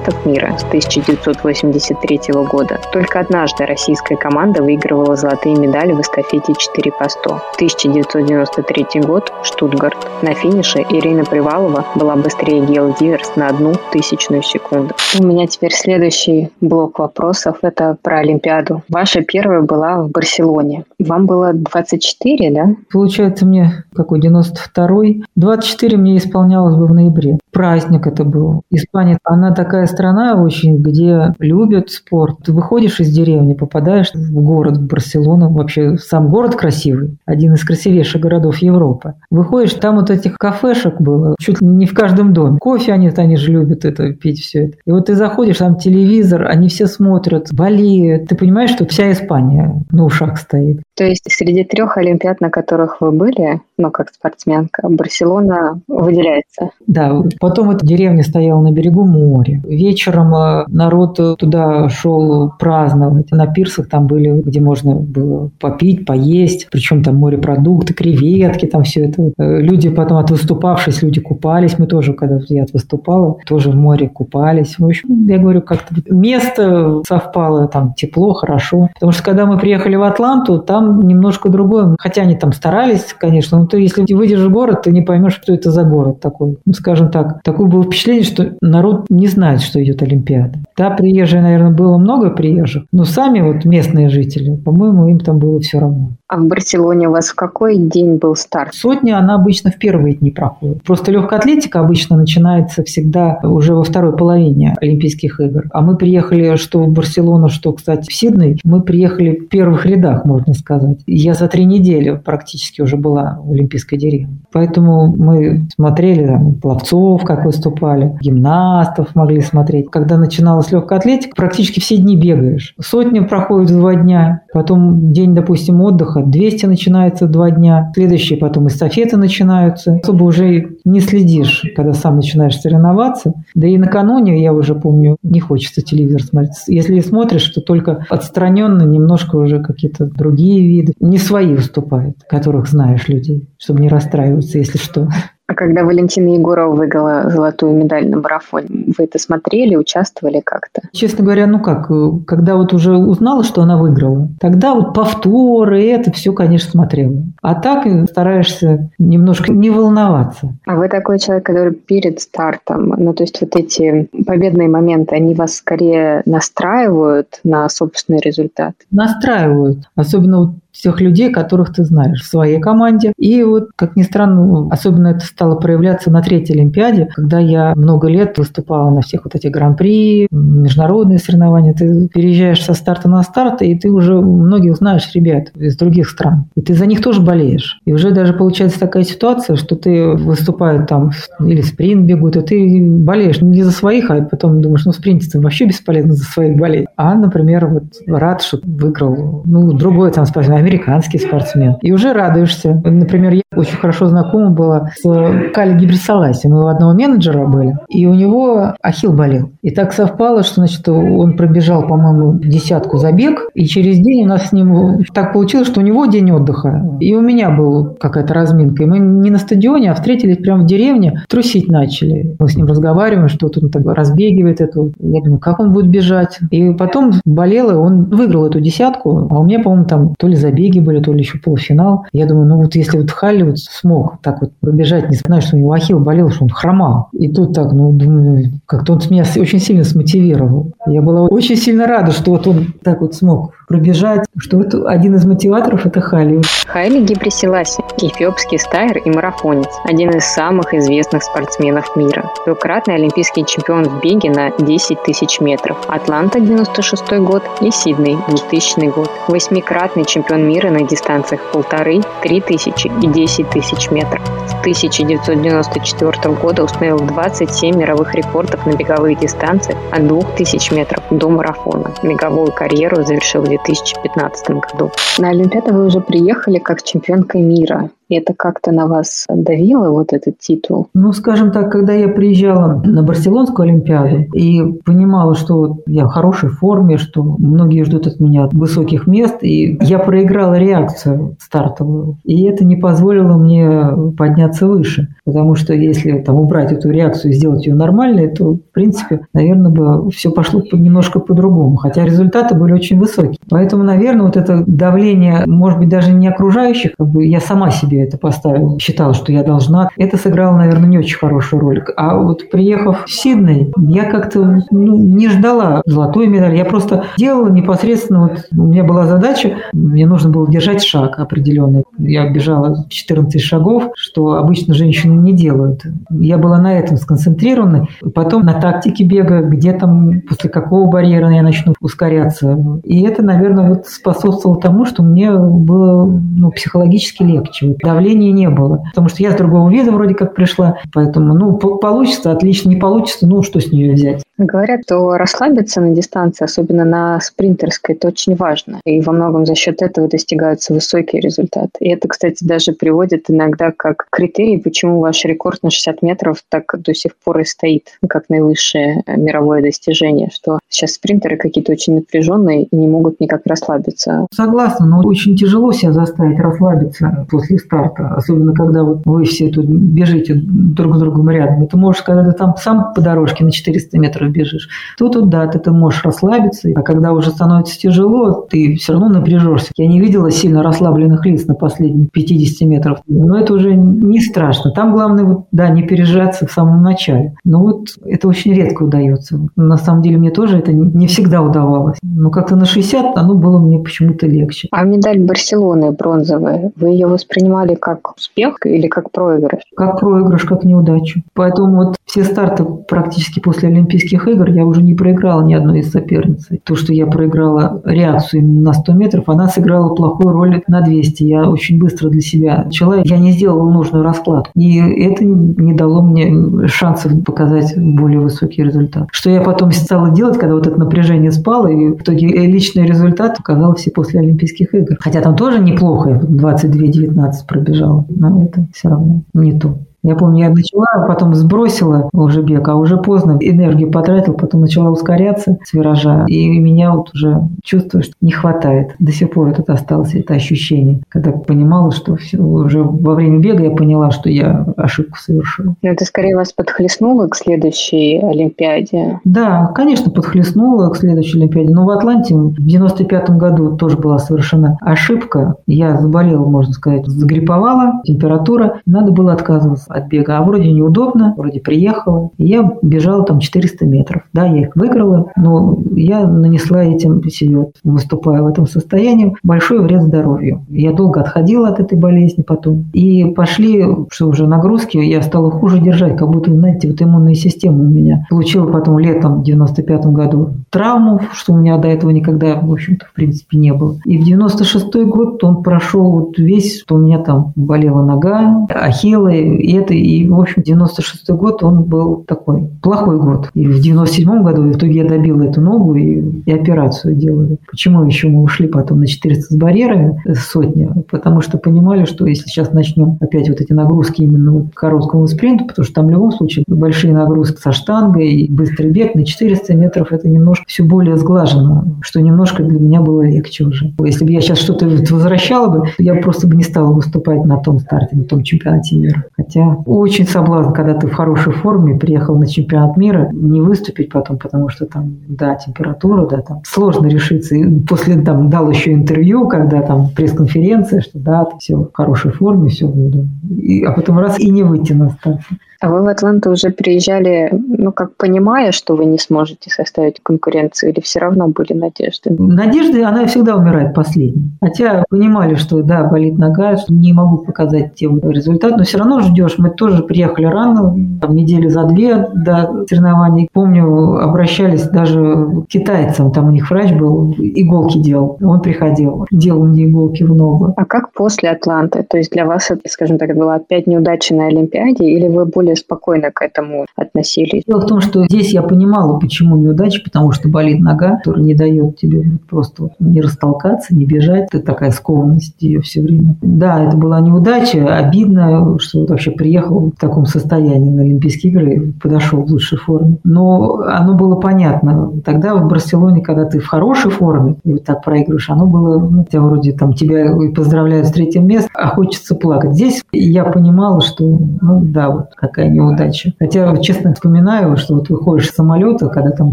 чемпионатов мира с 1983 года только однажды российская команда выигрывала золотые медали в эстафете 4 по 100. 1993 год, Штутгарт. На финише Ирина Привалова была быстрее Гео Диверс на одну тысячную секунду. У меня теперь следующий блок вопросов. Это про Олимпиаду. Ваша первая была в Барселоне. Вам было 24, да? Получается, мне какой 92-й. 24 мне исполнялось бы в ноябре. Праздник это был. Испания, она такая страна очень, где любят спорт. Ты выходишь из деревни, попадаешь в город, в Барселону. Вообще сам город красивый. Один из красивейших городов Европы. Выходишь, там вот этих кафешек было чуть ли не в каждом доме. Кофе они, они же любят это, пить все это. И вот ты заходишь, там телевизор, они все смотрят, болеют. Ты понимаешь, что вся Испания на ушах стоит. То есть среди трех Олимпиад, на которых вы были, ну, как спортсменка, Барселона выделяется? Да. Потом эта деревня стояла на берегу моря. Вечером э, народ туда шел праздновать. На пирсах там были, где можно было попить, поесть. Причем там морепродукты, креветки, там все это. Э, люди потом от выступавшись, люди купались. Мы тоже, когда я выступала, тоже в море купались. В общем, я говорю, как-то место совпало, там тепло, хорошо. Потому что когда мы приехали в Атланту, там немножко другое. Хотя они там старались, конечно, но ты, если выйдешь в город, ты не поймешь, что это за город такой. Ну, скажем так, такое было впечатление, что народ не знает, что идет Олимпиада. Да, приезжие, наверное, было много приезжих, но сами вот местные жители, по-моему, им там было все равно. А в Барселоне у вас в какой день был старт? Сотня, она обычно в первые дни проходит. Просто легкая атлетика обычно начинается всегда уже во второй половине Олимпийских игр. А мы приехали что в Барселону, что, кстати, в Сидней. Мы приехали в первых рядах, можно сказать. Я за три недели практически уже была в Олимпийской деревне. Поэтому мы смотрели там, пловцов, как выступали, гимнастов могли смотреть. Когда начиналась легкая атлетика, практически все дни бегаешь. Сотня проходит в два дня, потом день, допустим, отдыха, 200 начинается два дня, следующие потом эстафеты начинаются. Особо уже не следишь, когда сам начинаешь соревноваться. Да и накануне, я уже помню, не хочется телевизор смотреть. Если смотришь, то только отстраненно немножко уже какие-то другие виды. Не свои выступают, которых знаешь людей, чтобы не расстраиваться, если что. А когда Валентина Егорова выиграла золотую медаль на марафоне, вы это смотрели, участвовали как-то? Честно говоря, ну как, когда вот уже узнала, что она выиграла, тогда вот повторы, это все, конечно, смотрела. А так стараешься немножко не волноваться. А вы такой человек, который перед стартом, ну то есть вот эти победные моменты, они вас скорее настраивают на собственный результат? Настраивают. Особенно вот тех людей, которых ты знаешь в своей команде. И вот, как ни странно, особенно это стало проявляться на третьей Олимпиаде, когда я много лет выступала на всех вот этих гран-при, международные соревнования. Ты переезжаешь со старта на старт, и ты уже многих знаешь ребят из других стран. И ты за них тоже болеешь. И уже даже получается такая ситуация, что ты выступаешь там или спринт бегут, и ты болеешь не за своих, а потом думаешь, ну спринте вообще бесполезно за своих болеть. А, например, вот рад, что выиграл, ну, другой там спортсмен, американский спортсмен. И уже радуешься. Например, я очень хорошо знакома была с Кали Гибрисаласи. Мы у одного менеджера были, и у него ахилл болел. И так совпало, что значит, он пробежал, по-моему, десятку забег, и через день у нас с ним так получилось, что у него день отдыха, и у меня была какая-то разминка. И мы не на стадионе, а встретились прямо в деревне, трусить начали. Мы с ним разговариваем, что тут он так разбегивает эту. Я думаю, как он будет бежать? И потом болел, и он выиграл эту десятку, а у меня, по-моему, там то ли забег забеги были, то ли еще полуфинал. Я думаю, ну вот если вот Халли вот смог так вот пробежать, не знаю, что у него ахилл болел, что он хромал. И тут так, ну, думаю, как-то он меня очень сильно смотивировал. Я была очень сильно рада, что вот он так вот смог пробежать, что вот один из мотиваторов – это Хали. Хайли Гибрисиласи – эфиопский стайер и марафонец, один из самых известных спортсменов мира. Двукратный олимпийский чемпион в беге на 10 тысяч метров, Атланта – 96 год и Сидней – 2000 год. Восьмикратный чемпион мира на дистанциях полторы, три тысячи и 10 тысяч метров. С 1994 года установил 27 мировых рекордов на беговые дистанции от 2000 метров до марафона. Беговую карьеру завершил в 2015 году. На Олимпиаду вы уже приехали как чемпионка мира. И это как-то на вас давило, вот этот титул? Ну, скажем так, когда я приезжала на Барселонскую Олимпиаду и понимала, что я в хорошей форме, что многие ждут от меня высоких мест, и я проиграла реакцию стартовую. И это не позволило мне подняться выше. Потому что если там убрать эту реакцию и сделать ее нормальной, то, в принципе, наверное, бы все пошло немножко по-другому. Хотя результаты были очень высокие. Поэтому, наверное, вот это давление, может быть, даже не окружающих, как бы я сама себе это поставила, считала, что я должна. Это сыграло, наверное, не очень хорошую роль. А вот приехав в Сидней, я как-то ну, не ждала золотой медаль. Я просто делала непосредственно, вот у меня была задача, мне нужно было держать шаг определенный. Я бежала 14 шагов, что обычно женщины не делают. Я была на этом сконцентрирована. Потом на тактике бега, где там, после какого барьера я начну ускоряться. И это, наверное, вот способствовало тому, что мне было ну, психологически легче давления не было. Потому что я с другого вида вроде как пришла, поэтому, ну, получится, отлично, не получится, ну, что с нее взять. Говорят, что расслабиться на дистанции, особенно на спринтерской, это очень важно. И во многом за счет этого достигаются высокие результаты. И это, кстати, даже приводит иногда как критерий, почему ваш рекорд на 60 метров так до сих пор и стоит, как наивысшее мировое достижение, что сейчас спринтеры какие-то очень напряженные и не могут никак расслабиться. Согласна, но очень тяжело себя заставить расслабиться после старта, особенно когда вот вы все тут бежите друг с другом рядом. Это можешь, когда ты там сам по дорожке на 400 метров бежишь, то тут, да, ты, ты можешь расслабиться, а когда уже становится тяжело, ты все равно напряжешься. Я не видела сильно расслабленных лиц на последних 50 метров, но это уже не страшно. Там главное, вот, да, не пережаться в самом начале. Но вот это очень редко удается. На самом деле мне тоже это не всегда удавалось. Но как-то на 60 оно было мне почему-то легче. А медаль Барселоны бронзовая, вы ее воспринимали воспринимали как успех или как проигрыш? Как проигрыш, как неудачу. Поэтому вот все старты практически после Олимпийских игр я уже не проиграла ни одной из соперниц. То, что я проиграла реакцию на 100 метров, она сыграла плохую роль на 200. Я очень быстро для себя начала, я не сделала нужную раскладку. И это не дало мне шансов показать более высокий результат. Что я потом стала делать, когда вот это напряжение спало, и в итоге личный результат оказался после Олимпийских игр. Хотя там тоже неплохо, 22-19 пробежал, но это все равно не то. Я помню, я начала, потом сбросила уже бег, а уже поздно энергию потратил, потом начала ускоряться с виража, и меня вот уже чувствую, что не хватает. До сих пор это осталось, это ощущение, когда понимала, что все, уже во время бега я поняла, что я ошибку совершила. Но это скорее вас подхлестнуло к следующей Олимпиаде? Да, конечно, подхлестнуло к следующей Олимпиаде. Но в Атланте в 95 году тоже была совершена ошибка. Я заболела, можно сказать, загриповала, температура, надо было отказываться от бега. А вроде неудобно, вроде приехала. И я бежала там 400 метров. Да, я их выиграла, но я нанесла этим себе, выступая в этом состоянии, большой вред здоровью. Я долго отходила от этой болезни потом. И пошли, что уже нагрузки, я стала хуже держать, как будто, знаете, вот иммунная система у меня. Получила потом летом в 95 году травму, что у меня до этого никогда, в общем-то, в принципе, не было. И в 96 год он прошел вот весь, что у меня там болела нога, ахиллы, и это, и, в общем, 96 год, он был такой плохой год. И в 97 году в итоге я добила эту ногу и, и операцию делали. Почему еще мы ушли потом на 400 с барьерами, э, сотня? Потому что понимали, что если сейчас начнем опять вот эти нагрузки именно к короткому спринту, потому что там в любом случае большие нагрузки со штангой и быстрый бег на 400 метров, это немножко все более сглажено, что немножко для меня было легче уже. Если бы я сейчас что-то возвращала бы, я просто бы не стала выступать на том старте, на том чемпионате мира. Хотя очень соблазн, когда ты в хорошей форме приехал на чемпионат мира, не выступить потом, потому что там, да, температура, да, там сложно решиться. И после там дал еще интервью, когда там пресс-конференция, что да, все в хорошей форме, все буду. И, а потом раз и не выйти на старт. А вы в Атланту уже приезжали, ну, как понимая, что вы не сможете составить конкуренцию, или все равно были надежды? Надежды, она всегда умирает последней. Хотя понимали, что, да, болит нога, что не могу показать те результаты, но все равно ждешь. Мы тоже приехали рано, там, недели за две до соревнований. Помню, обращались даже к китайцам, там у них врач был, иголки делал. Он приходил, делал мне иголки в ногу. А как после Атланты? То есть для вас это, скажем так, была опять неудача на Олимпиаде, или вы более более спокойно к этому относились. Дело в том, что здесь я понимала, почему неудача, потому что болит нога, которая не дает тебе просто не растолкаться, не бежать. Это такая скованность ее все время. Да, это была неудача, обидно, что вот вообще приехал в таком состоянии на Олимпийские игры подошел в лучшей форме. Но оно было понятно. Тогда в Барселоне, когда ты в хорошей форме и вот так проигрываешь, оно было, ну, тебя вроде там тебя поздравляют с третьим местом, а хочется плакать. Здесь я понимала, что, ну да, вот такая такая неудача. Хотя, честно вспоминаю, что вот выходишь с самолета, когда там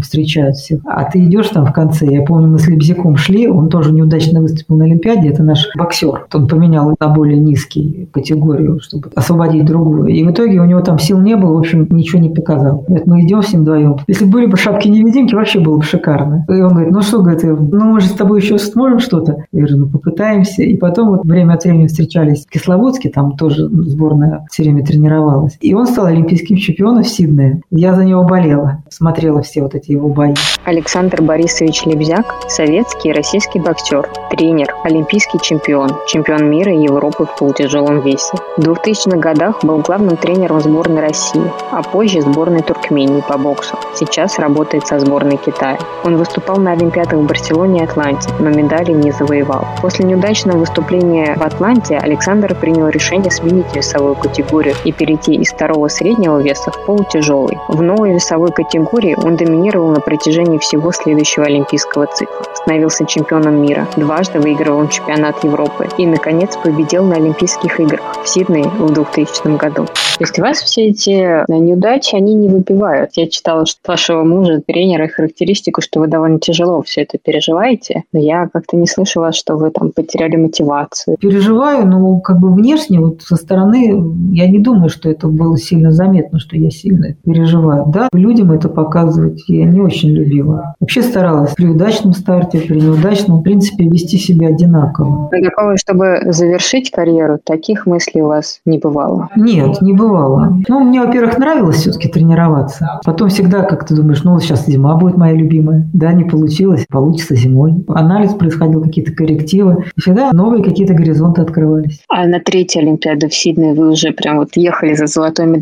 встречают всех, а ты идешь там в конце. Я помню, мы с Лебзяком шли, он тоже неудачно выступил на Олимпиаде, это наш боксер. Он поменял на более низкий категорию, чтобы освободить другую. И в итоге у него там сил не было, в общем, ничего не показал. Говорит, мы идем с ним вдвоем. Если были бы шапки-невидимки, вообще было бы шикарно. И он говорит, ну что, говорит, ну мы же с тобой еще сможем что-то? Я говорю, ну попытаемся. И потом вот время от времени встречались в Кисловодске, там тоже сборная все время тренировалась. И он стал олимпийским чемпионом в Сиднее. Я за него болела, смотрела все вот эти его бои. Александр Борисович Лебзяк – советский и российский боксер, тренер, олимпийский чемпион, чемпион мира и Европы в полутяжелом весе. В 2000-х годах был главным тренером сборной России, а позже сборной Туркмении по боксу. Сейчас работает со сборной Китая. Он выступал на Олимпиадах в Барселоне и Атланте, но медали не завоевал. После неудачного выступления в Атланте Александр принял решение сменить весовую категорию и перейти из второго среднего веса в полутяжелый. В новой весовой категории он доминировал на протяжении всего следующего олимпийского цикла. Становился чемпионом мира, дважды выигрывал чемпионат Европы и, наконец, победил на Олимпийских играх в Сиднее в 2000 году. То есть вас все эти э, неудачи, они не выбивают. Я читала, что вашего мужа, тренера, характеристику, что вы довольно тяжело все это переживаете. Но я как-то не слышала, что вы там потеряли мотивацию. Переживаю, но как бы внешне, вот со стороны, я не думаю, что это было сильно заметно, что я сильно переживаю. Да, людям это показывать я не очень любила. Вообще старалась при удачном старте, при неудачном, в принципе, вести себя одинаково. Такого, чтобы завершить карьеру, таких мыслей у вас не бывало? Нет, не бывало. Ну, мне, во-первых, нравилось все-таки тренироваться. Потом всегда как то думаешь, ну, сейчас зима будет моя любимая. Да, не получилось, получится зимой. Анализ происходил, какие-то коррективы. И всегда новые какие-то горизонты открывались. А на третьей Олимпиаде в Сиднее вы уже прям вот ехали за золотой медалью?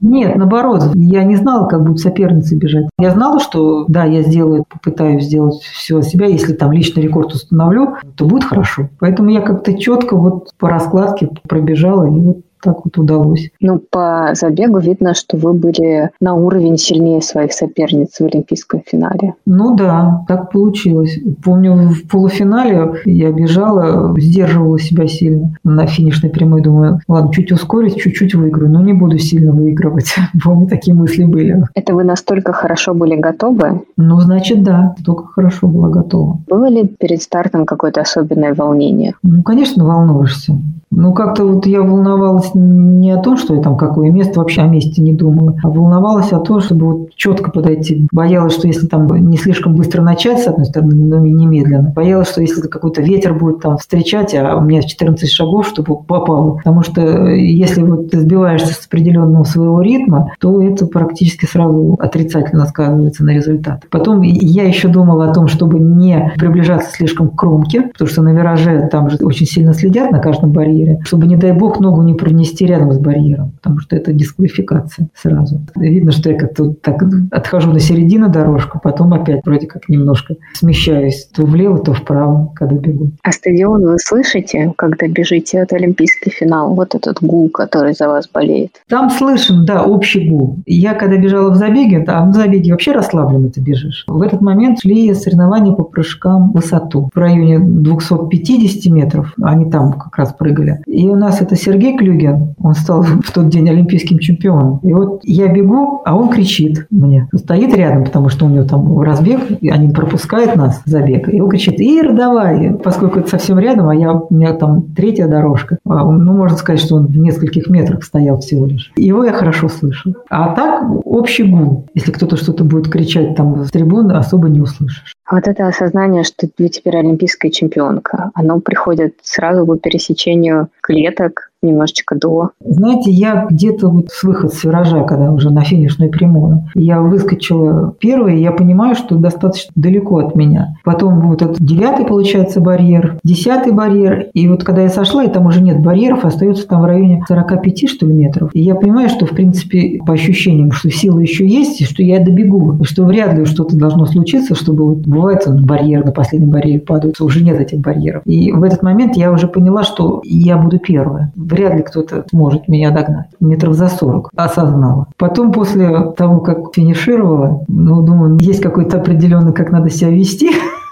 Нет, наоборот. Я не знала, как будет соперница бежать. Я знала, что да, я сделаю, попытаюсь сделать все от себя. Если там личный рекорд установлю, то будет хорошо. Поэтому я как-то четко вот по раскладке пробежала и вот так вот удалось. Ну, по забегу видно, что вы были на уровень сильнее своих соперниц в Олимпийском финале. Ну да, так получилось. Помню, в полуфинале я бежала, сдерживала себя сильно на финишной прямой. Думаю, ладно, чуть ускорить, чуть-чуть выиграю, но не буду сильно выигрывать. <laughs> Помню, такие мысли были. Это вы настолько хорошо были готовы? Ну, значит, да, только хорошо была готова. Было ли перед стартом какое-то особенное волнение? Ну, конечно, волнуешься. Ну, как-то вот я волновалась не о том, что я там какое место, вообще о месте не думала, а волновалась о том, чтобы вот четко подойти. Боялась, что если там не слишком быстро начать, с одной стороны, но и немедленно. Боялась, что если какой-то ветер будет там встречать, а у меня 14 шагов, чтобы попало. Потому что если вот ты сбиваешься с определенного своего ритма, то это практически сразу отрицательно сказывается на результат. Потом я еще думала о том, чтобы не приближаться слишком к кромке, потому что на вираже там же очень сильно следят на каждом барьере, чтобы, не дай бог, ногу не пронести рядом с барьером, потому что это дисквалификация сразу. Видно, что я как-то так отхожу на середину дорожку, потом опять вроде как немножко смещаюсь то влево, то вправо, когда бегу. А стадион вы слышите, когда бежите от Олимпийский финал? Вот этот гул, который за вас болеет. Там слышен, да, общий гул. Я когда бежала в забеге, а в забеге вообще расслабленно ты бежишь. В этот момент шли соревнования по прыжкам в высоту. В районе 250 метров, они там как раз прыгали. И у нас это Сергей Клюген, Он стал в тот день олимпийским чемпионом. И вот я бегу, а он кричит мне. Стоит рядом, потому что у него там разбег, и они пропускают нас забег. И он кричит, Ир, давай! Поскольку это совсем рядом, а я, у меня там третья дорожка. А ну, можно сказать, что он в нескольких метрах стоял всего лишь. Его я хорошо слышал. А так общий гул. Если кто-то что-то будет кричать там с трибуны, особо не услышишь. Вот это осознание, что ты теперь олимпийская чемпионка, оно приходит сразу по пересечению клеток, немножечко до. Знаете, я где-то вот с выход с виража, когда уже на финишную прямую, я выскочила первой, я понимаю, что достаточно далеко от меня. Потом вот этот девятый, получается, барьер, десятый барьер, и вот когда я сошла, и там уже нет барьеров, остается там в районе 45, что ли, метров. И я понимаю, что, в принципе, по ощущениям, что сила еще есть, и что я добегу, и что вряд ли что-то должно случиться, чтобы вот бывает барьер, на последнем барьере падают, уже нет этих барьеров. И в этот момент я уже поняла, что я буду первая вряд ли кто-то сможет меня догнать. Метров за 40 осознала. Потом после того, как финишировала, ну, думаю, есть какой-то определенный, как надо себя вести.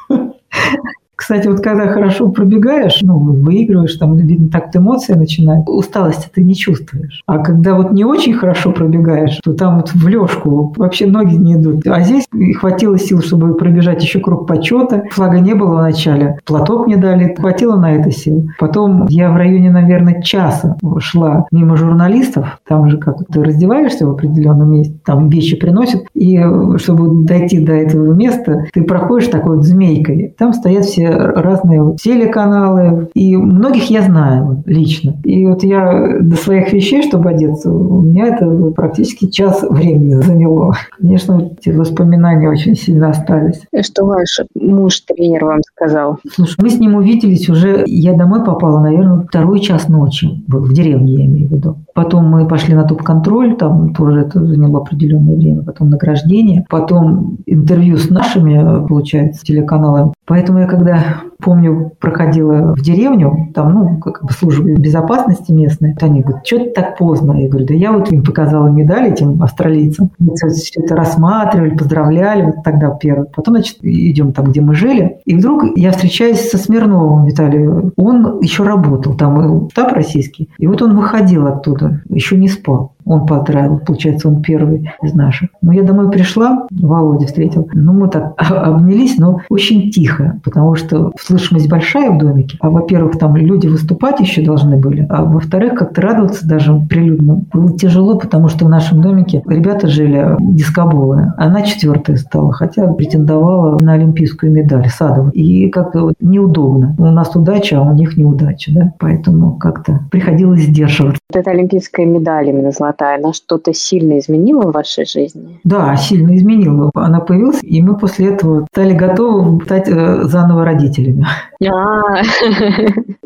<laughs> Кстати, вот когда хорошо пробегаешь, ну, выигрываешь, там, видно, так эмоции начинают, усталости ты не чувствуешь. А когда вот не очень хорошо пробегаешь, то там вот в лёжку вообще ноги не идут. А здесь хватило сил, чтобы пробежать еще круг почета. Флага не было в начале. Платок мне дали. Хватило на это сил. Потом я в районе, наверное, часа шла мимо журналистов. Там же как ты раздеваешься в определенном месте, там вещи приносят. И чтобы дойти до этого места, ты проходишь такой вот змейкой. Там стоят все разные телеканалы, и многих я знаю лично. И вот я до своих вещей, чтобы одеться, у меня это практически час времени заняло. Конечно, эти воспоминания очень сильно остались. И что ваш муж-тренер вам сказал? Слушай, мы с ним увиделись уже, я домой попала, наверное, второй час ночи был, в деревне я имею в виду. Потом мы пошли на топ-контроль, там тоже это заняло определенное время, потом награждение, потом интервью с нашими, получается, телеканалами. Поэтому я когда помню, проходила в деревню, там, ну, как бы служба безопасности местная, то они говорят, что ты так поздно? Я говорю, да я вот им показала медаль этим австралийцам. Мы все это рассматривали, поздравляли, вот тогда первый. Потом, значит, идем там, где мы жили, и вдруг я встречаюсь со Смирновым Виталием. Он еще работал, там штаб российский, и вот он выходил оттуда, еще не спал. Он поздравил, получается, он первый из наших. Но я домой пришла, Володя встретил. Ну, мы так <laughs> обнялись, но очень тихо, потому что слышимость большая в домике. А, во-первых, там люди выступать еще должны были. А во-вторых, как-то радоваться даже прилюдно было тяжело, потому что в нашем домике ребята жили дискоболы. Она четвертая стала, хотя претендовала на олимпийскую медаль Садова. И как-то вот неудобно. У нас удача, а у них неудача, да? Поэтому как-то приходилось сдерживаться. Вот эта олимпийская медаль именно она что-то сильно изменила в вашей жизни? Да, сильно изменила. Она появилась, и мы после этого стали готовы стать э, заново родителями. А.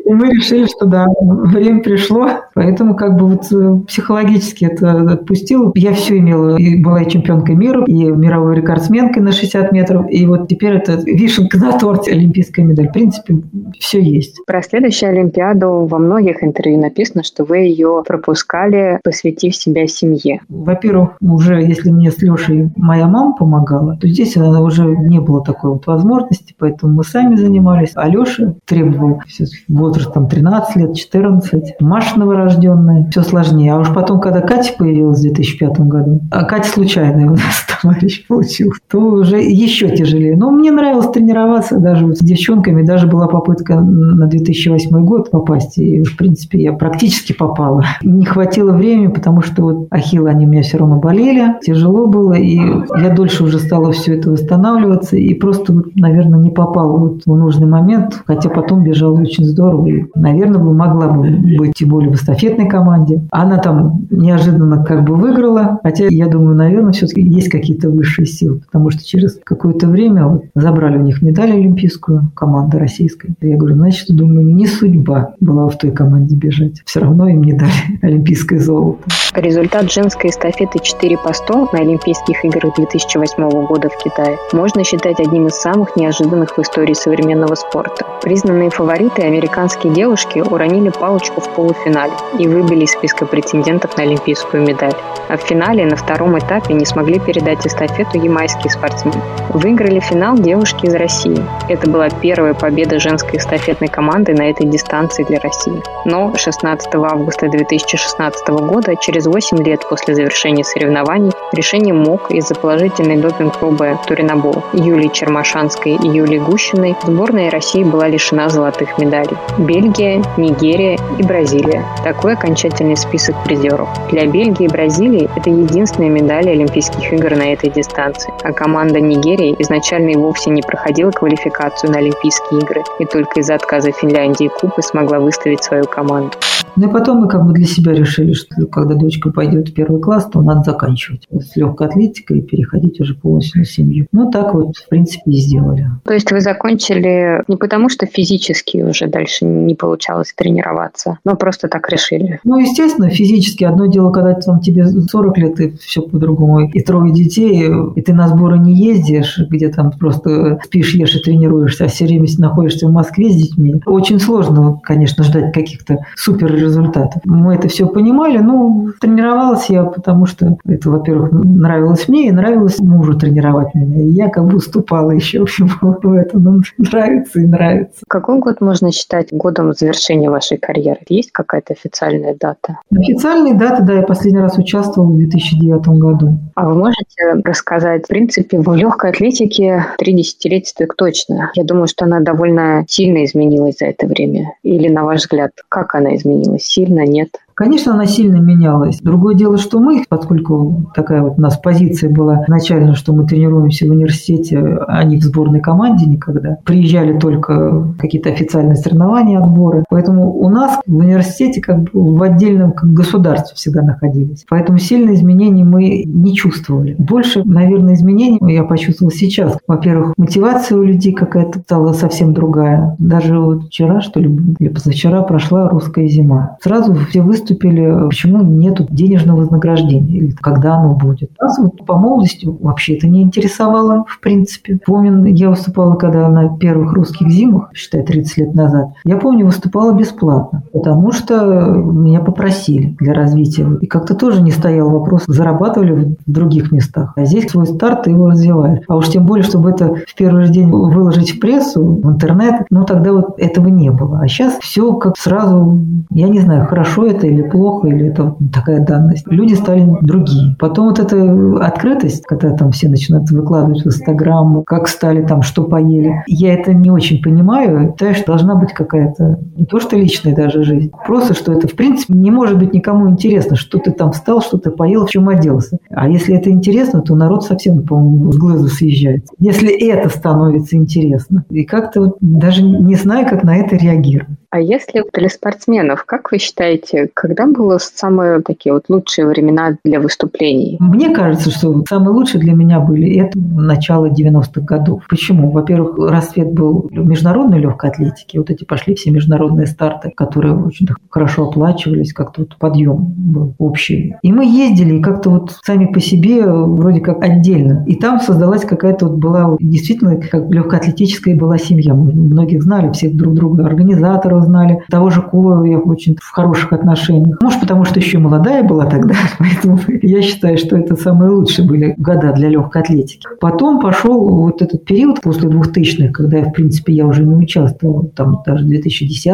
И мы решили, что да, время пришло, поэтому как бы вот э, психологически это отпустил. Я все имела, и была и чемпионкой мира, и мировой рекордсменкой на 60 метров, и вот теперь это вишенка на торте, олимпийская медаль. В принципе, все есть. Про следующую Олимпиаду во многих интервью написано, что вы ее пропускали, посвятив себя семье. Во-первых, уже если мне с Лешей моя мама помогала, то здесь она уже не было такой вот возможности, поэтому мы сами занимались. А Леша требовал возраст там 13 лет, 14, Маша новорожденная, все сложнее. А уж потом, когда Катя появилась в 2005 году, а Катя случайная у нас <laughs> товарищ получил, то уже еще тяжелее. Но мне нравилось тренироваться даже с девчонками, даже была попытка на 2008 год попасть, и в принципе я практически попала. Не хватило времени, потому что вот ахиллы, они у меня все равно болели, тяжело было, и я дольше уже стала все это восстанавливаться, и просто, наверное, не попала вот в нужный момент, хотя потом бежала очень здорово, и, наверное, бы могла бы быть тем более в эстафетной команде. Она там неожиданно как бы выиграла, хотя я думаю, наверное, все-таки есть какие-то высшие силы, потому что через какое-то время вот, забрали у них медаль олимпийскую, команда российская. Я говорю, значит, думаю, не судьба была в той команде бежать. Все равно им не дали <laughs> олимпийское золото. Результат женской эстафеты 4 по 100 на Олимпийских играх 2008 года в Китае можно считать одним из самых неожиданных в истории современного спорта. Признанные фавориты американские девушки уронили палочку в полуфинале и выбили из списка претендентов на олимпийскую медаль. А в финале на втором этапе не смогли передать эстафету ямайские спортсмены. Выиграли финал девушки из России. Это была первая победа женской эстафетной команды на этой дистанции для России. Но 16 августа 2016 года, через 8 лет после завершения соревнований, решение МОК из-за положительной допинг-пробы Туринабол Юлии Чермашанской и Юлии Гущиной сборная России была лишена золотых медалей. Бельгия, Нигерия и Бразилия. Такой окончательный список призеров. Для Бельгии и Бразилии это единственные медали Олимпийских игр на этой дистанции. А команда Нигерии изначально и вовсе не проходила квалификацию на Олимпийские игры и только из-за отказа Финляндии Кубы смогла выставить свою команду. Ну и потом мы как бы для себя решили, что когда дочка пойдет в первый класс, то надо заканчивать с легкой атлетикой и переходить уже полностью на семью. Ну так вот, в принципе, и сделали. То есть вы закончили не потому, что физически уже дальше не получалось тренироваться, но просто так решили? Ну, естественно, физически. Одно дело, когда там тебе 40 лет, и все по-другому, и трое детей, и ты на сборы не ездишь, где там просто спишь, ешь и тренируешься, а все время находишься в Москве с детьми. Очень сложно, конечно, ждать каких-то супер результатов. Мы это все понимали, ну, тренировалась я, потому что это, во-первых, нравилось мне и нравилось мужу тренировать меня. И я как бы уступала еще <laughs> в этом. Ну, нравится и нравится. Какой год можно считать годом завершения вашей карьеры? Есть какая-то официальная дата? Официальная дата, да, я последний раз участвовала в 2009 году. А вы можете рассказать, в принципе, в легкой атлетике три десятилетия так точно. Я думаю, что она довольно сильно изменилась за это время. Или, на ваш взгляд, как она изменилась? сильно, нет? Конечно, она сильно менялась. Другое дело, что мы, поскольку такая вот у нас позиция была изначально, что мы тренируемся в университете, а не в сборной команде никогда, приезжали только какие-то официальные соревнования, отборы. Поэтому у нас в университете как бы в отдельном государстве всегда находились. Поэтому сильные изменений мы не чувствовали. Больше, наверное, изменений я почувствовала сейчас. Во-первых, мотивация у людей какая-то стала совсем другая. Даже вот вчера, что ли, или позавчера прошла русская зима. Сразу все выступили выступили, почему нет денежного вознаграждения, или когда оно будет. Нас вот по молодости вообще это не интересовало, в принципе. Помню, я выступала, когда на первых русских зимах, считай, 30 лет назад, я помню, выступала бесплатно, потому что меня попросили для развития. И как-то тоже не стоял вопрос, зарабатывали в других местах. А здесь свой старт, ты его развиваешь. А уж тем более, чтобы это в первый же день выложить в прессу, в интернет, ну тогда вот этого не было. А сейчас все как сразу, я не знаю, хорошо это или или плохо, или это такая данность. Люди стали другие. Потом вот эта открытость, когда там все начинают выкладывать в Инстаграм, как стали там, что поели. Я это не очень понимаю. Считаю, что должна быть какая-то не то что личная даже жизнь, просто что это в принципе не может быть никому интересно, что ты там встал, что ты поел, в чем оделся. А если это интересно, то народ совсем, по-моему, с глазу съезжает. Если это становится интересно. И как-то даже не знаю, как на это реагировать. А если для спортсменов, как вы считаете, когда было самые такие вот лучшие времена для выступлений? Мне кажется, что самые лучшие для меня были это начало 90-х годов. Почему? Во-первых, расцвет был международной легкой атлетики. Вот эти пошли все международные старты, которые очень хорошо оплачивались, как-то вот подъем был общий. И мы ездили, как-то вот сами по себе вроде как отдельно. И там создалась какая-то вот была действительно как легкоатлетическая была семья. Мы многих знали, всех друг друга, организаторов, Куларова знали. Того же Кулова я очень в хороших отношениях. Может, потому что еще молодая была тогда, <laughs> поэтому я считаю, что это самые лучшие были года для легкой атлетики. Потом пошел вот этот период после 2000-х, когда, в принципе, я уже не участвовала, там даже 2010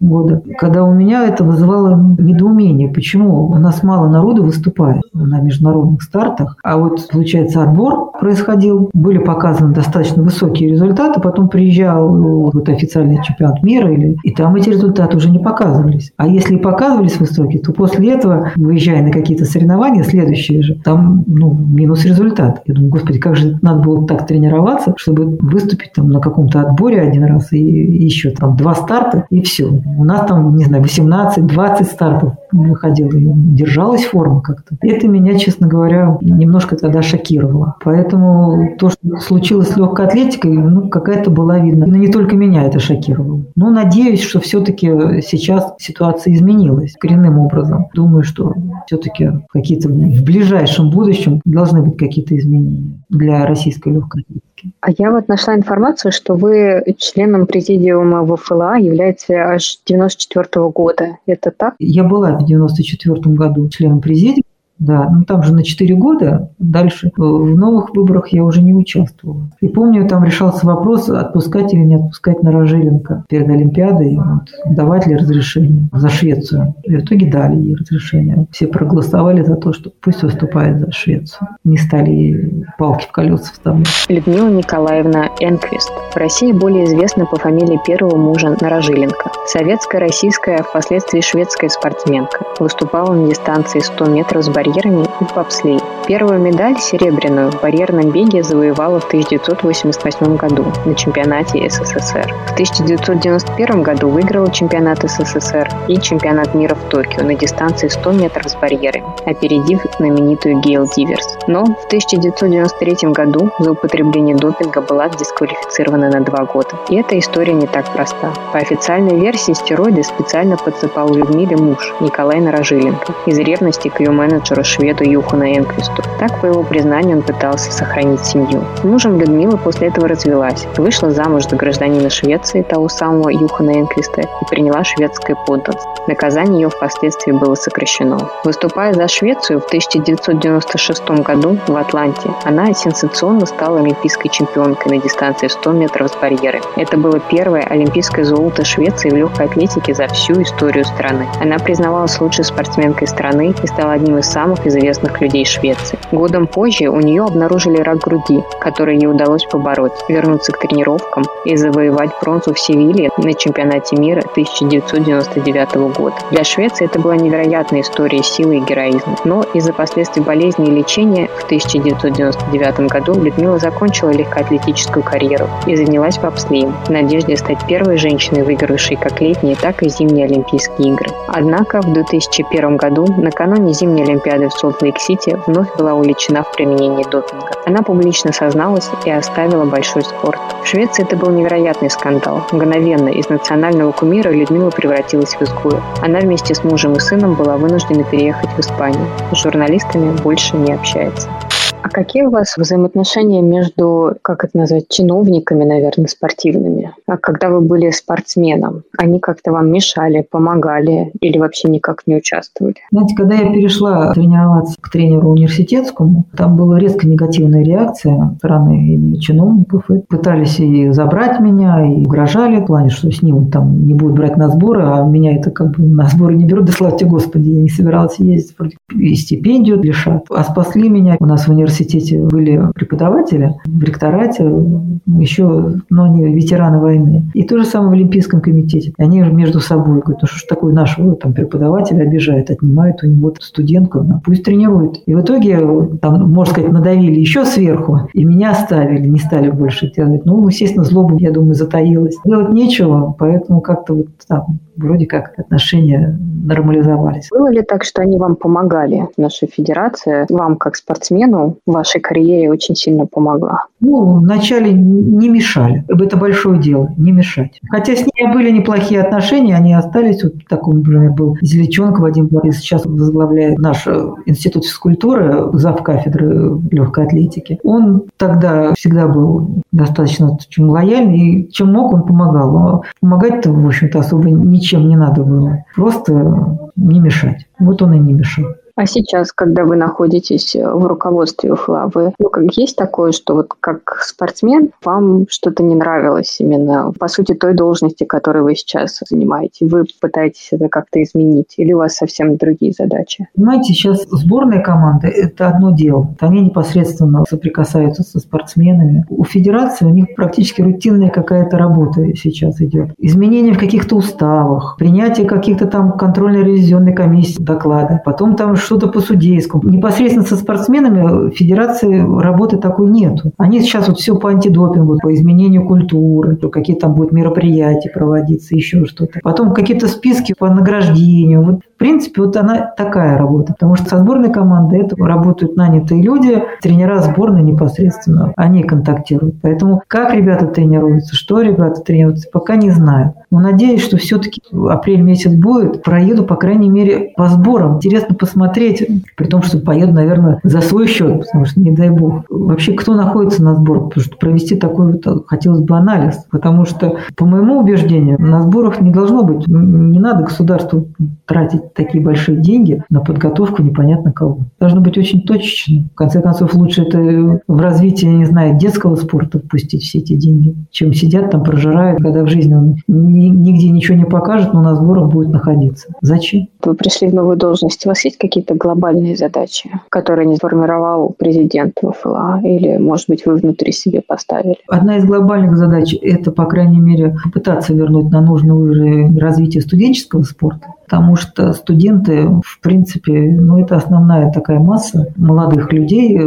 года, когда у меня это вызывало недоумение. Почему у нас мало народу выступает на международных стартах, а вот, получается, отбор происходил, были показаны достаточно высокие результаты, потом приезжал вот официальный чемпионат мира или и там эти результаты уже не показывались. А если показывались высокие, то после этого, выезжая на какие-то соревнования, следующие же, там ну, минус результат. Я думаю, господи, как же надо было так тренироваться, чтобы выступить там на каком-то отборе один раз и еще там два старта, и все. У нас там, не знаю, 18-20 стартов выходила, и держалась форма как-то. Это меня, честно говоря, немножко тогда шокировало. Поэтому то, что случилось с легкой атлетикой, ну, какая-то была видна. Но не только меня это шокировало. Ну, надеюсь, надеюсь, что все-таки сейчас ситуация изменилась коренным образом. Думаю, что все-таки какие-то в ближайшем будущем должны быть какие-то изменения для российской легкой атлетики. А я вот нашла информацию, что вы членом президиума ВФЛА являетесь аж 94 -го года. Это так? Я была в 94 году членом президиума. Да, ну там же на 4 года, дальше в новых выборах я уже не участвовала. И помню, там решался вопрос, отпускать или не отпускать на Рожеленко перед Олимпиадой, вот, давать ли разрешение за Швецию. И в итоге дали ей разрешение. Все проголосовали за то, что пусть выступает за Швецию. Не стали палки в колеса вставлять. Людмила Николаевна Энквист. В России более известна по фамилии первого мужа Нарожиленко. Советская, российская, впоследствии шведская спортсменка. Выступала на дистанции 100 метров с барьером барьерами и в бобслее. Первую медаль, серебряную, в барьерном беге завоевала в 1988 году на чемпионате СССР. В 1991 году выиграла чемпионат СССР и чемпионат мира в Токио на дистанции 100 метров с барьерами, опередив знаменитую Гейл Диверс. Но в 1993 году за употребление допинга была дисквалифицирована на два года. И эта история не так проста. По официальной версии стероиды специально подсыпал Людмиле муж Николай Нарожиленко из ревности к ее менеджеру шведу Юхана Энквисту. Так, по его признанию, он пытался сохранить семью. Мужем Людмила после этого развелась, вышла замуж за гражданина Швеции, того самого Юхана Энквиста, и приняла шведское подданство. Наказание ее впоследствии было сокращено. Выступая за Швецию в 1996 году в Атланте, она сенсационно стала олимпийской чемпионкой на дистанции 100 метров с барьерами. Это было первое олимпийское золото Швеции в легкой атлетике за всю историю страны. Она признавалась лучшей спортсменкой страны и стала одним из самых самых известных людей Швеции. Годом позже у нее обнаружили рак груди, который ей удалось побороть, вернуться к тренировкам и завоевать бронзу в Севилье на чемпионате мира 1999 года. Для Швеции это была невероятная история силы и героизма. Но из-за последствий болезни и лечения в 1999 году Людмила закончила легкоатлетическую карьеру и занялась бобслеем в надежде стать первой женщиной, выигравшей как летние, так и зимние Олимпийские игры. Однако в 2001 году, накануне зимней Олимпиады в Солт-Лейк-Сити вновь была уличена в применении допинга. Она публично созналась и оставила большой спорт. В Швеции это был невероятный скандал. Мгновенно из национального кумира Людмила превратилась в изгоя. Она вместе с мужем и сыном была вынуждена переехать в Испанию. С журналистами больше не общается. А какие у вас взаимоотношения между, как это назвать, чиновниками, наверное, спортивными? А когда вы были спортсменом, они как-то вам мешали, помогали или вообще никак не участвовали? Знаете, когда я перешла тренироваться к тренеру университетскому, там была резко негативная реакция стороны чиновников. И пытались и забрать меня, и угрожали в плане, что с ним там не будут брать на сборы, а меня это как бы на сборы не берут. Да слава тебе, Господи, я не собиралась ездить, и стипендию лишат. А спасли меня у нас в университете университете были преподаватели, в ректорате, еще, но они ветераны войны. И то же самое в Олимпийском комитете. Они между собой говорят, ну что ж такое нашего там, преподавателя обижает, отнимает у него студентку, ну, пусть тренирует. И в итоге, там, можно сказать, надавили еще сверху, и меня оставили, не стали больше делать. Ну, естественно, злоба, я думаю, затаилась. Делать нечего, поэтому как-то вот там вроде как отношения нормализовались. Было ли так, что они вам помогали, наша федерация, вам как спортсмену в вашей карьере очень сильно помогла? Ну, вначале не мешали. Это большое дело, не мешать. Хотя с ней были неплохие отношения, они остались. Вот такой, например, был Зелеченко Вадим Борис, сейчас возглавляет наш институт физкультуры, зав. кафедры легкой атлетики. Он тогда всегда был достаточно очень лояльный, и чем мог, он помогал. Но помогать-то, в общем-то, особо ничем не надо было. Просто не мешать. Вот он и не мешал. А сейчас, когда вы находитесь э, в руководстве УФЛА, вы, ну, как есть такое, что вот как спортсмен вам что-то не нравилось именно, по сути, той должности, которой вы сейчас занимаете? Вы пытаетесь это как-то изменить? Или у вас совсем другие задачи? Понимаете, сейчас сборная команда – это одно дело. Они непосредственно соприкасаются со спортсменами. У федерации у них практически рутинная какая-то работа сейчас идет. Изменения в каких-то уставах, принятие каких-то там контрольно-ревизионной комиссии доклада, потом там что-то по судейскому. Непосредственно со спортсменами федерации работы такой нету. Они сейчас вот все по антидопингу, по изменению культуры, какие там будут мероприятия проводиться, еще что-то. Потом какие-то списки по награждению. Вот В принципе, вот она такая работа, потому что со сборной команды это работают нанятые люди, тренера сборной непосредственно, они контактируют. Поэтому как ребята тренируются, что ребята тренируются, пока не знаю. Но надеюсь, что все-таки апрель месяц будет, проеду, по крайней мере, по сборам. Интересно посмотреть, при том, что поеду, наверное, за свой счет, потому что, не дай бог. Вообще, кто находится на сборах? Потому что провести такой вот, хотелось бы анализ. Потому что, по моему убеждению, на сборах не должно быть, не надо государству тратить такие большие деньги на подготовку непонятно кого. Должно быть очень точечно. В конце концов, лучше это в развитии, не знаю, детского спорта впустить все эти деньги, чем сидят там, прожирают, когда в жизни он нигде ничего не покажет, но на сборах будет находиться. Зачем? Вы пришли в новую должность. У вас есть какие-то глобальные задачи, которые не сформировал президент ВФЛА? Или, может быть, вы внутри себе поставили? Одна из глобальных задач – это, по крайней мере, попытаться вернуть на нужный уровень развитие студенческого спорта потому что студенты, в принципе, ну, это основная такая масса молодых людей,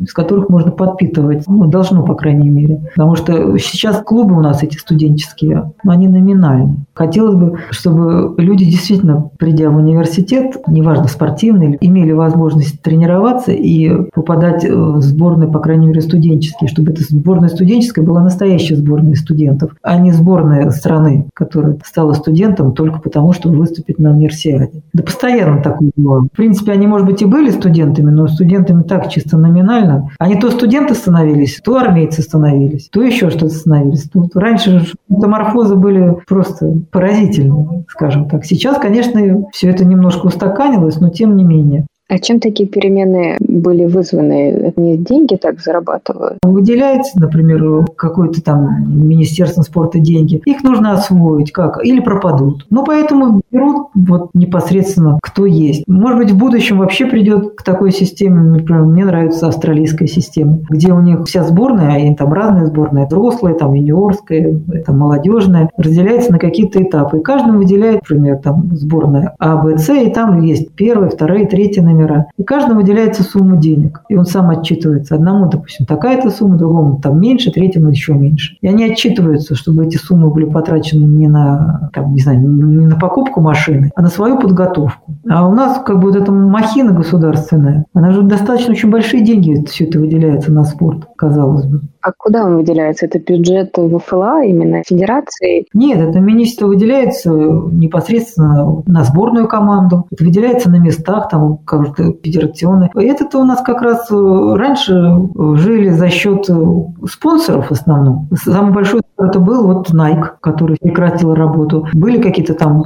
из которых можно подпитывать, ну, должно, по крайней мере. Потому что сейчас клубы у нас эти студенческие, но они номинальны. Хотелось бы, чтобы люди действительно, придя в университет, неважно, спортивный, имели возможность тренироваться и попадать в сборные, по крайней мере, студенческие, чтобы эта сборная студенческая была настоящая сборная студентов, а не сборная страны, которая стала студентом только потому, что выступить на универсиаде. Да постоянно такое было. В принципе, они, может быть, и были студентами, но студентами так чисто номинально. Они то студенты становились, то армейцы становились, то еще что-то становились. Тут раньше метаморфозы были просто поразительные, скажем так. Сейчас, конечно, все это немножко устаканилось, но тем не менее. А чем такие перемены были вызваны? Не деньги так зарабатывают? Выделяется, например, какое-то там Министерство спорта деньги. Их нужно освоить как? Или пропадут. Ну, поэтому берут вот непосредственно кто есть. Может быть, в будущем вообще придет к такой системе. Например, мне нравится австралийская система, где у них вся сборная, они там разные сборные, взрослые, там юниорская, это молодежная, разделяется на какие-то этапы. И каждому выделяет, например, там сборная А, Б, С, и там есть первые, вторые, третьи номера номера. И каждому выделяется сумма денег. И он сам отчитывается. Одному, допустим, такая-то сумма, другому там меньше, третьему еще меньше. И они отчитываются, чтобы эти суммы были потрачены не на, там, не знаю, не на покупку машины, а на свою подготовку. А у нас как бы вот эта махина государственная, она же достаточно очень большие деньги все это выделяется на спорт, казалось бы. А куда он выделяется? Это бюджет ВФЛА, именно федерации? Нет, это министерство выделяется непосредственно на сборную команду. Это выделяется на местах, там, как-то федерационные. Это-то у нас как раз э, раньше жили за счет э, спонсоров в основном. Самый большой это был вот Nike, который прекратил работу. Были какие-то там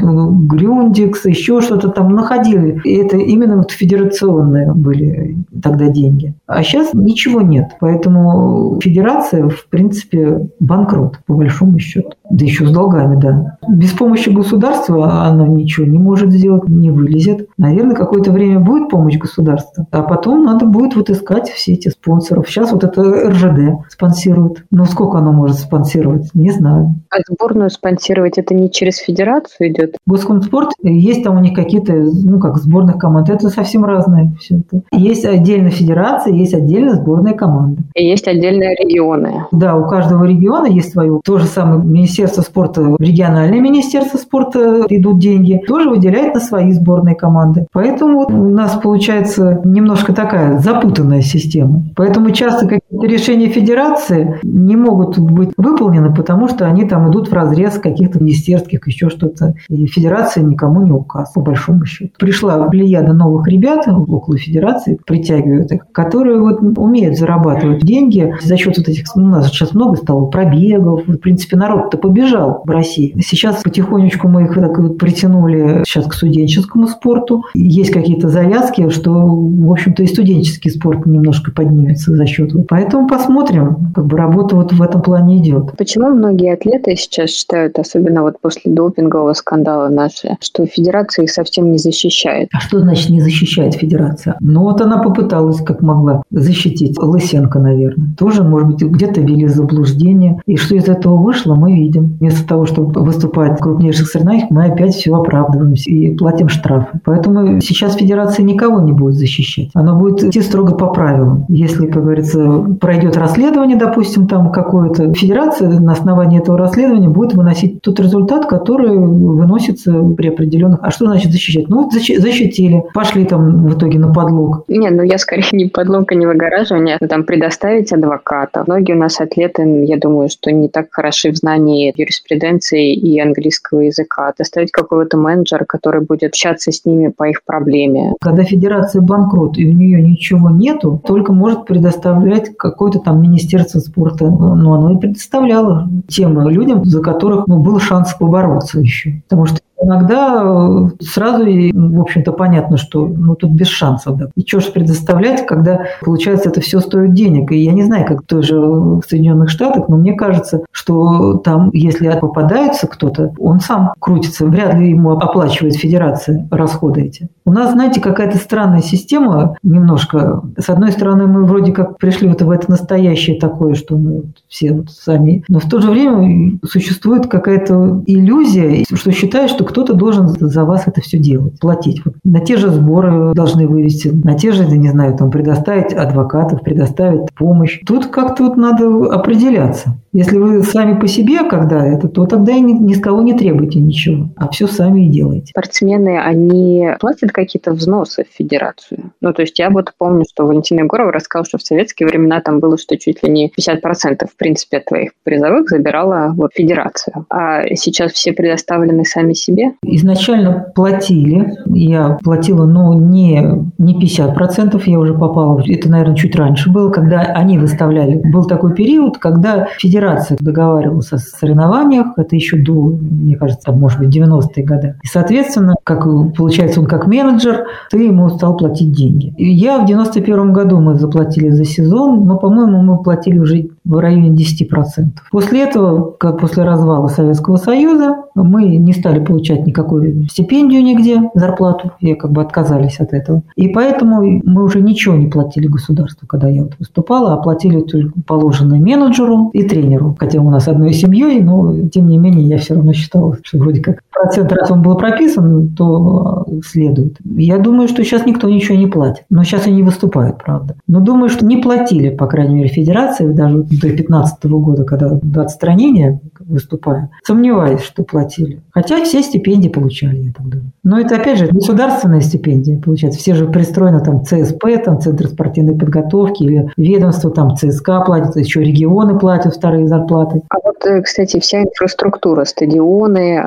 Грюндикс, еще что-то там находили. И это именно вот федерационные были тогда деньги. А сейчас ничего нет. Поэтому федерация, в принципе, банкрот, по большому счету. Да еще с долгами, да. Без помощи государства она ничего не может сделать, не вылезет. Наверное, какое-то время будет помощь государства, а потом надо будет вот искать все эти спонсоров. Сейчас вот это РЖД спонсирует. Но сколько оно может спонсировать? Не знаю. А сборную спонсировать это не через федерацию идет? Госкомспорт, есть там у них какие-то, ну как сборных команд, это совсем разное все это. Есть отдельно федерация, есть отдельно сборная команда. И есть отдельные регионы. Да, у каждого региона есть свое. То же самое Министерство спорта, региональное Министерство спорта идут деньги, тоже выделяет на свои сборные команды. Поэтому у нас получается немножко такая запутанная система. Поэтому часто какие-то решения федерации не могут быть выполнены, потому что они там идут в разрез каких-то министерских, еще что-то. И федерация никому не указ, по большому счету. Пришла плеяда новых ребят около федерации, притягивают их, которые вот умеют зарабатывать деньги за счет вот этих, ну, у нас сейчас много стало пробегов, в принципе, народ-то побежал в России. Сейчас потихонечку мы их так вот притянули сейчас к студенческому спорту. Есть какие-то завязки, что, в общем-то, и студенческий спорт немножко поднимется за счет. Поэтому посмотрим, как бы работа вот в этом плане идет. Почему многие атлеты сейчас считают, особенно вот после допингового скандала наши, что федерация их совсем не защищает? А что значит не защищает федерация? Ну вот она попыталась как могла защитить Лысенко, наверное. Тоже, может быть, где-то ввели заблуждение. И что из этого вышло, мы видим. Вместо того, чтобы выступать в крупнейших соревнованиях, мы опять все оправдываемся и платим штрафы. Поэтому сейчас федерация никого не будет защищать. Она будет идти строго по правилам. Если, как говорится, пройдет расследование, допустим, там какое-то, федерация на основании этого расследования будет выносить тот результат, который выносится при определенных... А что значит защищать? Ну, защитили, пошли там в итоге на подлог. Не, ну я скорее <laughs> не подлог, а не выгораживание, а там предоставить адвоката. Многие у нас атлеты, я думаю, что не так хороши в знании юриспруденции и английского языка. Доставить какого-то менеджера, который будет общаться с ними по их проблеме. Когда федерация банкрот, и у нее ничего нету, только может предоставлять какое-то там министерство спорта. Но оно и предоставляло тем людям, за которых ну, был шанс побороться еще. Потому что Иногда э, сразу, в общем-то, понятно, что ну, тут без шансов. Да. И что же предоставлять, когда, получается, это все стоит денег. И я не знаю, как тоже в Соединенных Штатах, но мне кажется, что там, если попадается кто-то, он сам крутится. Вряд ли ему оплачивает федерация расходы эти. У нас, знаете, какая-то странная система немножко. С одной стороны, мы вроде как пришли вот в это настоящее такое, что мы все вот сами. Но в то же время существует какая-то иллюзия, что считают, что кто-то должен за вас это все делать, платить. Вот на те же сборы должны вывести, на те же, не знаю, там предоставить адвокатов, предоставить помощь. Тут как-то вот надо определяться. Если вы сами по себе, когда это, то тогда и ни, ни с кого не требуйте ничего, а все сами и делаете. Спортсмены, они платят какие-то взносы в федерацию? Ну, то есть я вот помню, что Валентин Егоров рассказал, что в советские времена там было, что чуть ли не 50% в принципе от твоих призовых забирала вот федерацию. А сейчас все предоставлены сами себе? Изначально платили. Я платила, но не, не 50%, я уже попала, это, наверное, чуть раньше было, когда они выставляли. Был такой период, когда федерация договаривалась о соревнованиях, это еще до, мне кажется, может быть, 90-е годы. И, соответственно, как получается, он как менеджер, ты ему стал платить деньги. И я в 91 году мы заплатили за сезон, но, по-моему, мы платили уже в районе 10%. После этого, как после развала Советского Союза, мы не стали получать никакую стипендию нигде, зарплату, и как бы отказались от этого. И поэтому мы уже ничего не платили государству, когда я вот выступала, а платили только положенное менеджеру и тренеру. Хотя у нас одной семьей, но тем не менее я все равно считала, что вроде как процент, раз он был прописан, то следует. Я думаю, что сейчас никто ничего не платит. Но сейчас они выступают, правда. Но думаю, что не платили, по крайней мере, федерации даже до 2015 года, когда до отстранения выступая. Сомневаюсь, что платили. Хотя все стипендии получали, я так думаю. Но это, опять же, государственная стипендия, получается. Все же пристроены там ЦСП, там Центр спортивной подготовки, или ведомство там ЦСКА платит, еще регионы платят вторые зарплаты. А вот, э, кстати, вся инфраструктура, стадионы,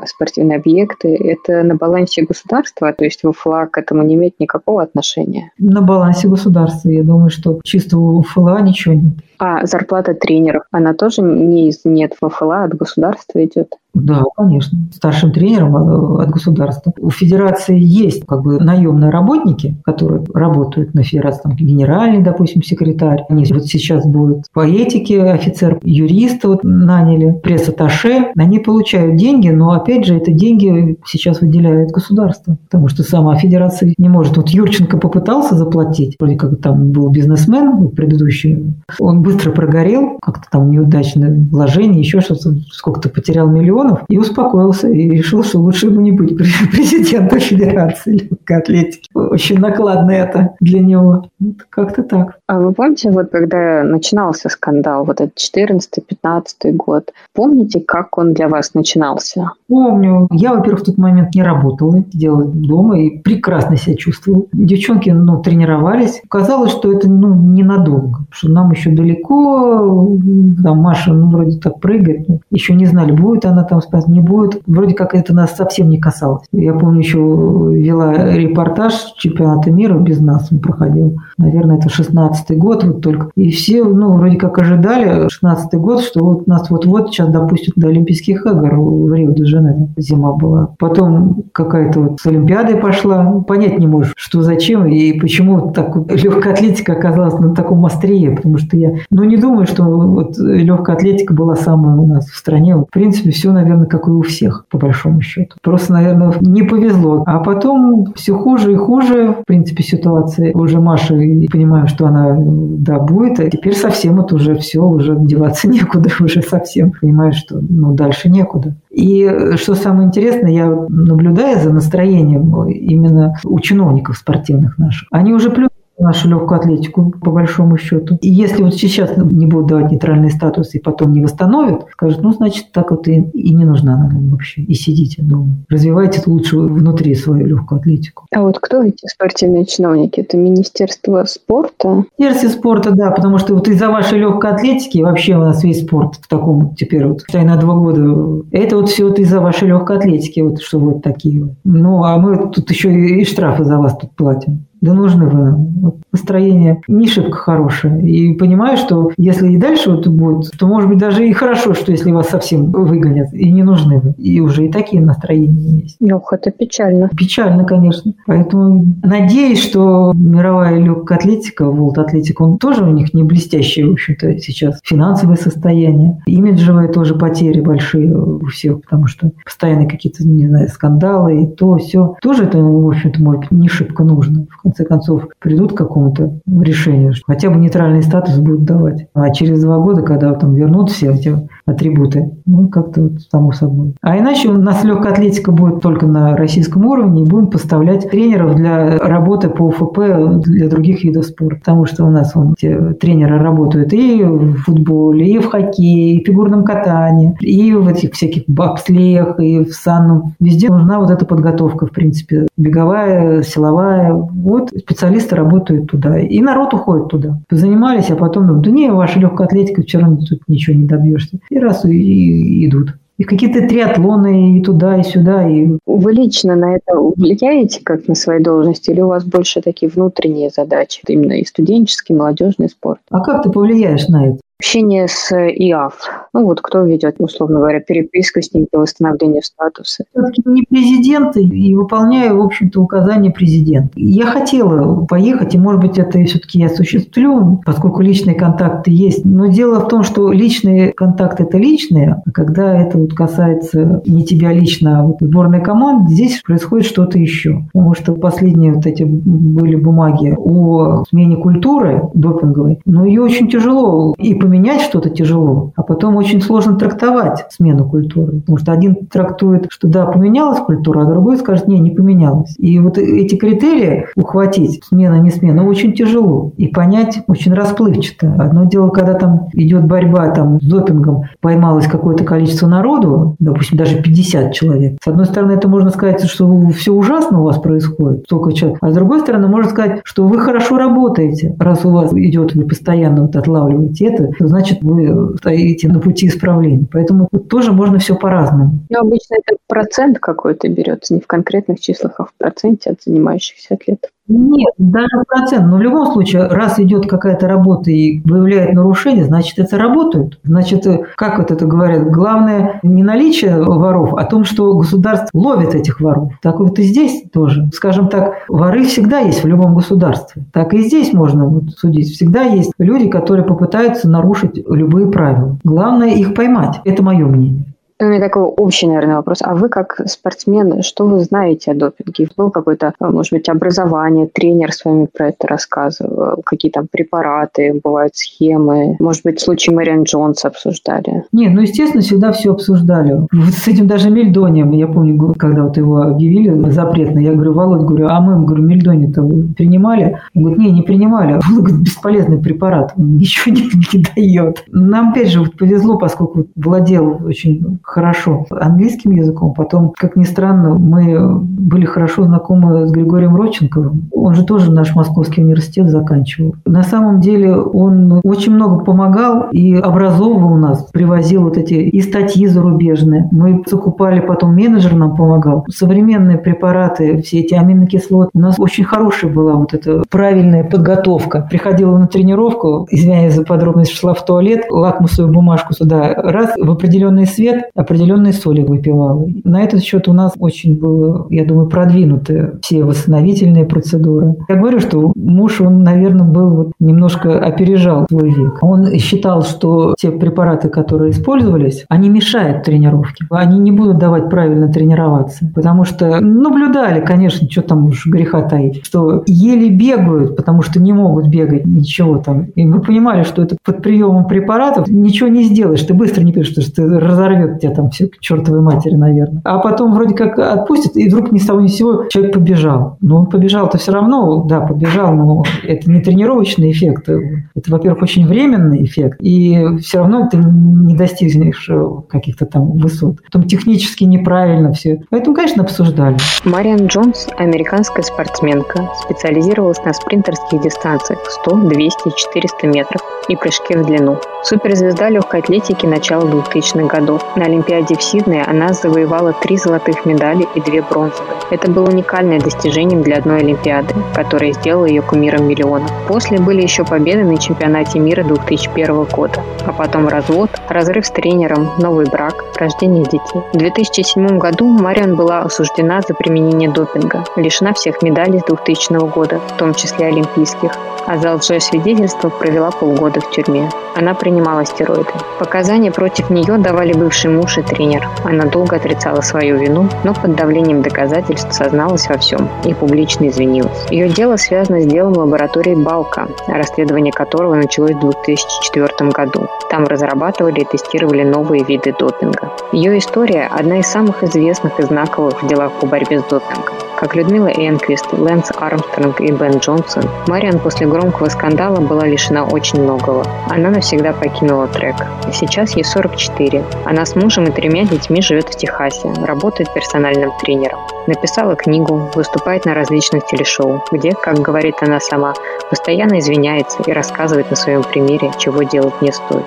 объекты, это на балансе государства, то есть ФЛА к этому не имеет никакого отношения? На балансе государства. Я думаю, что чисто у ФЛА ничего нет. А зарплата тренеров, она тоже не из нет ФФЛА, от государства идет? Да, конечно. Старшим тренером э, от государства. У федерации есть как бы наемные работники, которые работают на федерации, там, генеральный, допустим, секретарь. Они вот сейчас будут по этике офицер, юриста вот наняли, пресс-атташе. Они получают деньги, но опять же это деньги сейчас выделяет государство, потому что сама федерация не может. Вот Юрченко попытался заплатить, вроде как там был бизнесмен предыдущий, он быстро прогорел, как-то там неудачное вложение, еще что-то, сколько-то потерял миллионов, и успокоился, и решил, что лучше ему не быть <laughs> президентом Федерации легкой атлетики. Очень накладно это для него. Как-то так. А вы помните, вот когда начинался скандал, вот этот 14-15 год, помните, как он для вас начинался? Помню. Я, во-первых, в тот момент не работала, сидела дома и прекрасно себя чувствовала. Девчонки, ну, тренировались. Казалось, что это, ну, ненадолго, что нам еще далеко, там Маша, ну, вроде так прыгает, ну, еще не знали, будет она там спать, не будет. Вроде как это нас совсем не касалось. Я помню, еще вела репортаж чемпионата мира, без нас он проходил. Наверное, это 16 год вот только. И все, ну, вроде как ожидали, 16 год, что вот нас вот-вот сейчас допустят до Олимпийских игр в Рио-де-Жанейро. Зима была. Потом какая-то вот с Олимпиадой пошла. Понять не можешь, что зачем и почему так легкая атлетика оказалась на таком острие. Потому что я, ну, не думаю, что вот легкая атлетика была самая у нас в стране. В принципе, все наверное, как и у всех, по большому счету. Просто, наверное, не повезло. А потом все хуже и хуже, в принципе, ситуация. Уже Маша, понимаем, что она, да, будет, а теперь совсем это уже все, уже деваться <laughs> некуда, уже совсем понимаешь, что ну, дальше некуда. И что самое интересное, я наблюдая за настроением именно у чиновников спортивных наших, они уже плюс нашу легкую атлетику, по большому счету. И если вот сейчас не будут давать нейтральный статус и потом не восстановят, скажут, ну, значит, так вот и, и не нужна она нам вообще, и сидите дома. Развивайте лучше внутри свою легкую атлетику. А вот кто эти спортивные чиновники? Это Министерство спорта? Министерство спорта, да, потому что вот из-за вашей легкой атлетики вообще у нас весь спорт в таком теперь вот, на два года, это вот все вот из-за вашей легкой атлетики, вот что вот такие вот. Ну, а мы тут еще и штрафы за вас тут платим. Да нужны вы нам. настроение не шибко хорошее. И понимаю, что если и дальше вот будет, то может быть даже и хорошо, что если вас совсем выгонят, и не нужны вы. И уже и такие настроения есть. Ох, это печально. Печально, конечно. Поэтому надеюсь, что мировая легкая атлетика, волт атлетика, он тоже у них не блестящее, в общем-то, сейчас финансовое состояние. Имиджевые тоже потери большие у всех, потому что постоянно какие-то, не знаю, скандалы и то, все. Тоже это, в общем-то, может быть, не шибко нужно. В конце концов придут к какому-то решению, хотя бы нейтральный статус будут давать. А через два года, когда там вернут все эти атрибуты, ну, как-то вот само собой. А иначе у нас легкая атлетика будет только на российском уровне, и будем поставлять тренеров для работы по УФП для других видов спорта. Потому что у нас вон, тренеры работают и в футболе, и в хоккее, и в фигурном катании, и в этих всяких бобслеях, и в санном. Везде нужна вот эта подготовка, в принципе, беговая, силовая. Вот специалисты работают туда. И народ уходит туда. Занимались, а потом думают, да не, ваша легкая атлетика, вчера тут ничего не добьешься. И раз и, и идут. И какие-то триатлоны и туда, и сюда. И... Вы лично на это влияете как на своей должности? Или у вас больше такие внутренние задачи? Именно и студенческий, и молодежный спорт? А как ты повлияешь на это? Общение с ИАФ. Ну вот кто ведет, условно говоря, переписку с ним по восстановлению статуса. Все-таки не президент и выполняю, в общем-то, указания президента. Я хотела поехать, и, может быть, это все-таки я осуществлю, поскольку личные контакты есть. Но дело в том, что личные контакты – это личные, а когда это вот касается не тебя лично, а вот сборной команды, здесь происходит что-то еще. Потому что последние вот эти были бумаги о смене культуры допинговой, но ее очень тяжело и поменять что-то тяжело, а потом очень сложно трактовать смену культуры. Потому что один трактует, что да, поменялась культура, а другой скажет, не, не поменялась. И вот эти критерии ухватить, смена, не смена, очень тяжело. И понять очень расплывчато. Одно дело, когда там идет борьба там, с допингом, поймалось какое-то количество народу, допустим, даже 50 человек. С одной стороны, это можно сказать, что все ужасно у вас происходит, столько человек. А с другой стороны, можно сказать, что вы хорошо работаете, раз у вас идет, вы постоянно вот отлавливаете это, значит, вы стоите на пути исправления. Поэтому тут тоже можно все по-разному. Но обычно это процент какой-то берется, не в конкретных числах, а в проценте от занимающихся атлетов. Нет, даже процент. Но в любом случае, раз идет какая-то работа и выявляет нарушение, значит, это работают. Значит, как вот это говорят, главное не наличие воров, а том, что государство ловит этих воров. Так вот и здесь тоже. Скажем так, воры всегда есть в любом государстве. Так и здесь можно вот судить. Всегда есть люди, которые попытаются нарушить любые правила. Главное их поймать. Это мое мнение. У меня такой общий, наверное, вопрос. А вы как спортсмен, что вы знаете о допинге? Был какое-то, может быть, образование, тренер с вами про это рассказывал? Какие там препараты, бывают схемы? Может быть, случай Мэриан Джонс обсуждали? Не, ну, естественно, всегда все обсуждали. Вот с этим даже Мельдонием, я помню, когда вот его объявили запретно, я говорю, Володь, говорю, а мы, говорю, Мельдони-то принимали? Он говорит, не, не принимали. <laughs> Он говорит, бесполезный препарат, он ничего не, не дает. Нам, опять же, вот повезло, поскольку владел очень хорошо английским языком. Потом, как ни странно, мы были хорошо знакомы с Григорием Родченковым. Он же тоже наш Московский университет заканчивал. На самом деле он очень много помогал и образовывал нас, привозил вот эти и статьи зарубежные. Мы закупали, потом менеджер нам помогал. Современные препараты, все эти аминокислоты. У нас очень хорошая была вот эта правильная подготовка. Приходила на тренировку, извиняюсь за подробность, шла в туалет, лакмусовую бумажку сюда, раз, в определенный свет, определенные соли выпивал. На этот счет у нас очень было, я думаю, продвинуты все восстановительные процедуры. Я говорю, что муж, он, наверное, был вот немножко опережал свой век. Он считал, что те препараты, которые использовались, они мешают тренировке. Они не будут давать правильно тренироваться. Потому что наблюдали, конечно, что там уж греха таить, что еле бегают, потому что не могут бегать ничего там. И мы понимали, что это под приемом препаратов ничего не сделаешь. Ты быстро не пишешь, что ты разорвет тебя там все к чертовой матери, наверное. А потом вроде как отпустит, и вдруг ни с того ни с сего человек побежал. Но он побежал-то все равно, да, побежал, но это не тренировочный эффект. Это, во-первых, очень временный эффект. И все равно ты не достигнешь э, каких-то там высот. Потом технически неправильно все. Поэтому, конечно, обсуждали. Мариан Джонс – американская спортсменка. Специализировалась на спринтерских дистанциях 100, 200 и 400 метров и прыжке в длину. Суперзвезда легкой атлетики начала 2000-х годов. На Олимпиаде в Сиднее она завоевала три золотых медали и две бронзовые. Это было уникальное достижением для одной Олимпиады, которая сделала ее кумиром миллионов. После были еще победы на чемпионате мира 2001 года, а потом развод, разрыв с тренером, новый брак, рождение детей. В 2007 году Мариан была осуждена за применение допинга, лишена всех медалей с 2000 года, в том числе олимпийских, а за лжесвидетельство провела полгода в тюрьме. Она принимала стероиды. Показания против нее давали бывший муж и тренер. Она долго отрицала свою вину, но под давлением доказательств созналась во всем и публично извинилась. Ее дело связано с делом лаборатории Балка, расследование которого началось в 2004 году. Там разрабатывали и тестировали новые виды допинга. Ее история – одна из самых известных и знаковых в делах по борьбе с допингом. Как Людмила Энквист, Лэнс Армстронг и Бен Джонсон, Мариан после громкого скандала была лишена очень многого. Она навсегда покинула трек. Сейчас ей 44. Она с мужем и тремя детьми живет в Техасе, работает персональным тренером. Написала книгу, выступает на различных телешоу, где, как говорит она сама, постоянно извиняется и рассказывает на своем примере, чего делать не стоит.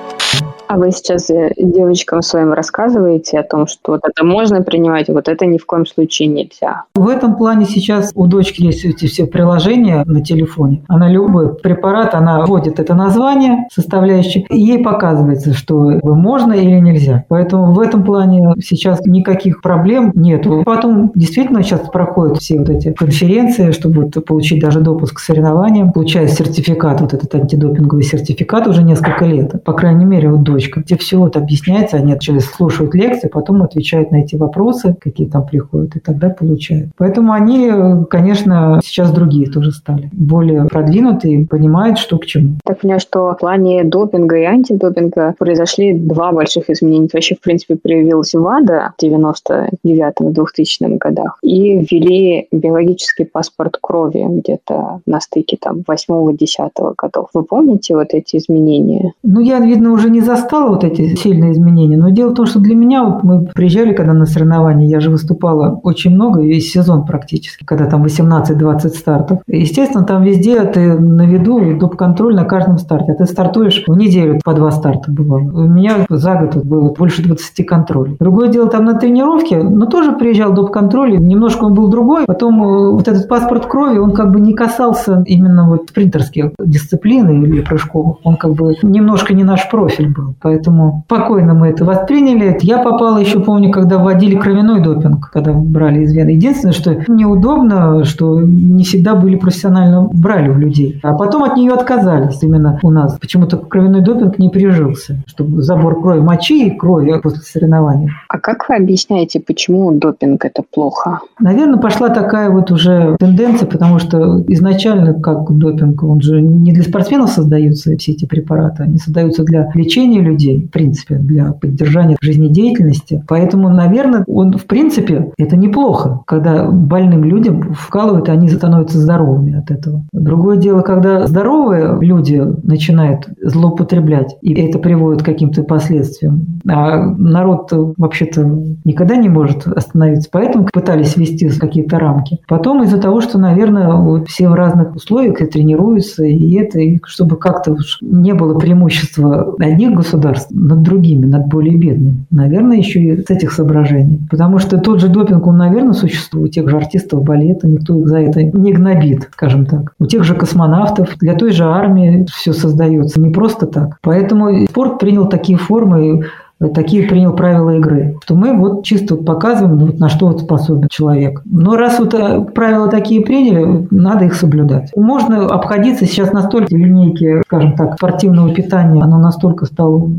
А вы сейчас э, девочкам своим рассказываете о том, что вот это можно принимать, вот это ни в коем случае нельзя? В этом плане сейчас у дочки есть эти все приложения на телефоне. Она любой препарат, она вводит это название составляющее, и ей показывается, что можно или нельзя. Поэтому в этом плане сейчас никаких проблем нету. Потом действительно сейчас проходят все вот эти конференции, чтобы вот получить даже допуск к соревнованиям, получая сертификат, вот этот антидопинговый сертификат уже несколько лет. По крайней мере, вот дочь точка, где все вот объясняется, они через слушают лекции, потом отвечают на эти вопросы, какие там приходят, и тогда получают. Поэтому они, конечно, сейчас другие тоже стали, более продвинутые, понимают, что к чему. Так понимаю, что в плане допинга и антидопинга произошли два больших изменения. Вообще, в принципе, появилась ВАДА в 99-2000 годах и ввели биологический паспорт крови где-то на стыке там 8-10 годов. Вы помните вот эти изменения? Ну, я, видно, уже не застал застала вот эти сильные изменения. Но дело в том, что для меня, вот мы приезжали когда на соревнования, я же выступала очень много, весь сезон практически, когда там 18-20 стартов. Естественно, там везде ты на виду, доп-контроль на каждом старте. А ты стартуешь в неделю по два старта бывало. У меня за год было больше 20 контролей. Другое дело там на тренировке, но тоже приезжал доп-контроль, немножко он был другой. Потом э, вот этот паспорт крови, он как бы не касался именно вот спринтерских дисциплин или прыжков. Он как бы немножко не наш профиль был. Поэтому спокойно мы это восприняли. Я попала еще, помню, когда вводили кровяной допинг, когда брали из вены. Единственное, что неудобно, что не всегда были профессионально брали у людей. А потом от нее отказались именно у нас. Почему-то кровяной допинг не прижился, чтобы забор крови, мочи и крови после соревнований. А как вы объясняете, почему допинг это плохо? Наверное, пошла такая вот уже тенденция, потому что изначально как допинг, он же не для спортсменов создаются все эти препараты, они создаются для лечения людей, в принципе, для поддержания жизнедеятельности. Поэтому, наверное, он, в принципе, это неплохо, когда больным людям вкалывают, и они становятся здоровыми от этого. Другое дело, когда здоровые люди начинают злоупотреблять, и это приводит к каким-то последствиям. А народ вообще-то никогда не может остановиться, поэтому пытались ввести какие-то рамки. Потом из-за того, что, наверное, вот все в разных условиях и тренируются, и это, и чтобы как-то не было преимущества одних государств, государств над другими, над более бедными. Наверное, еще и с этих соображений. Потому что тот же допинг, он, наверное, существует у тех же артистов балета, никто их за это не гнобит, скажем так. У тех же космонавтов, для той же армии все создается не просто так. Поэтому спорт принял такие формы, такие принял правила игры. Что мы вот чисто вот показываем, вот на что вот способен человек. Но раз вот э, правила такие приняли, надо их соблюдать. Можно обходиться сейчас настолько линейки, скажем так, спортивного питания, оно настолько стало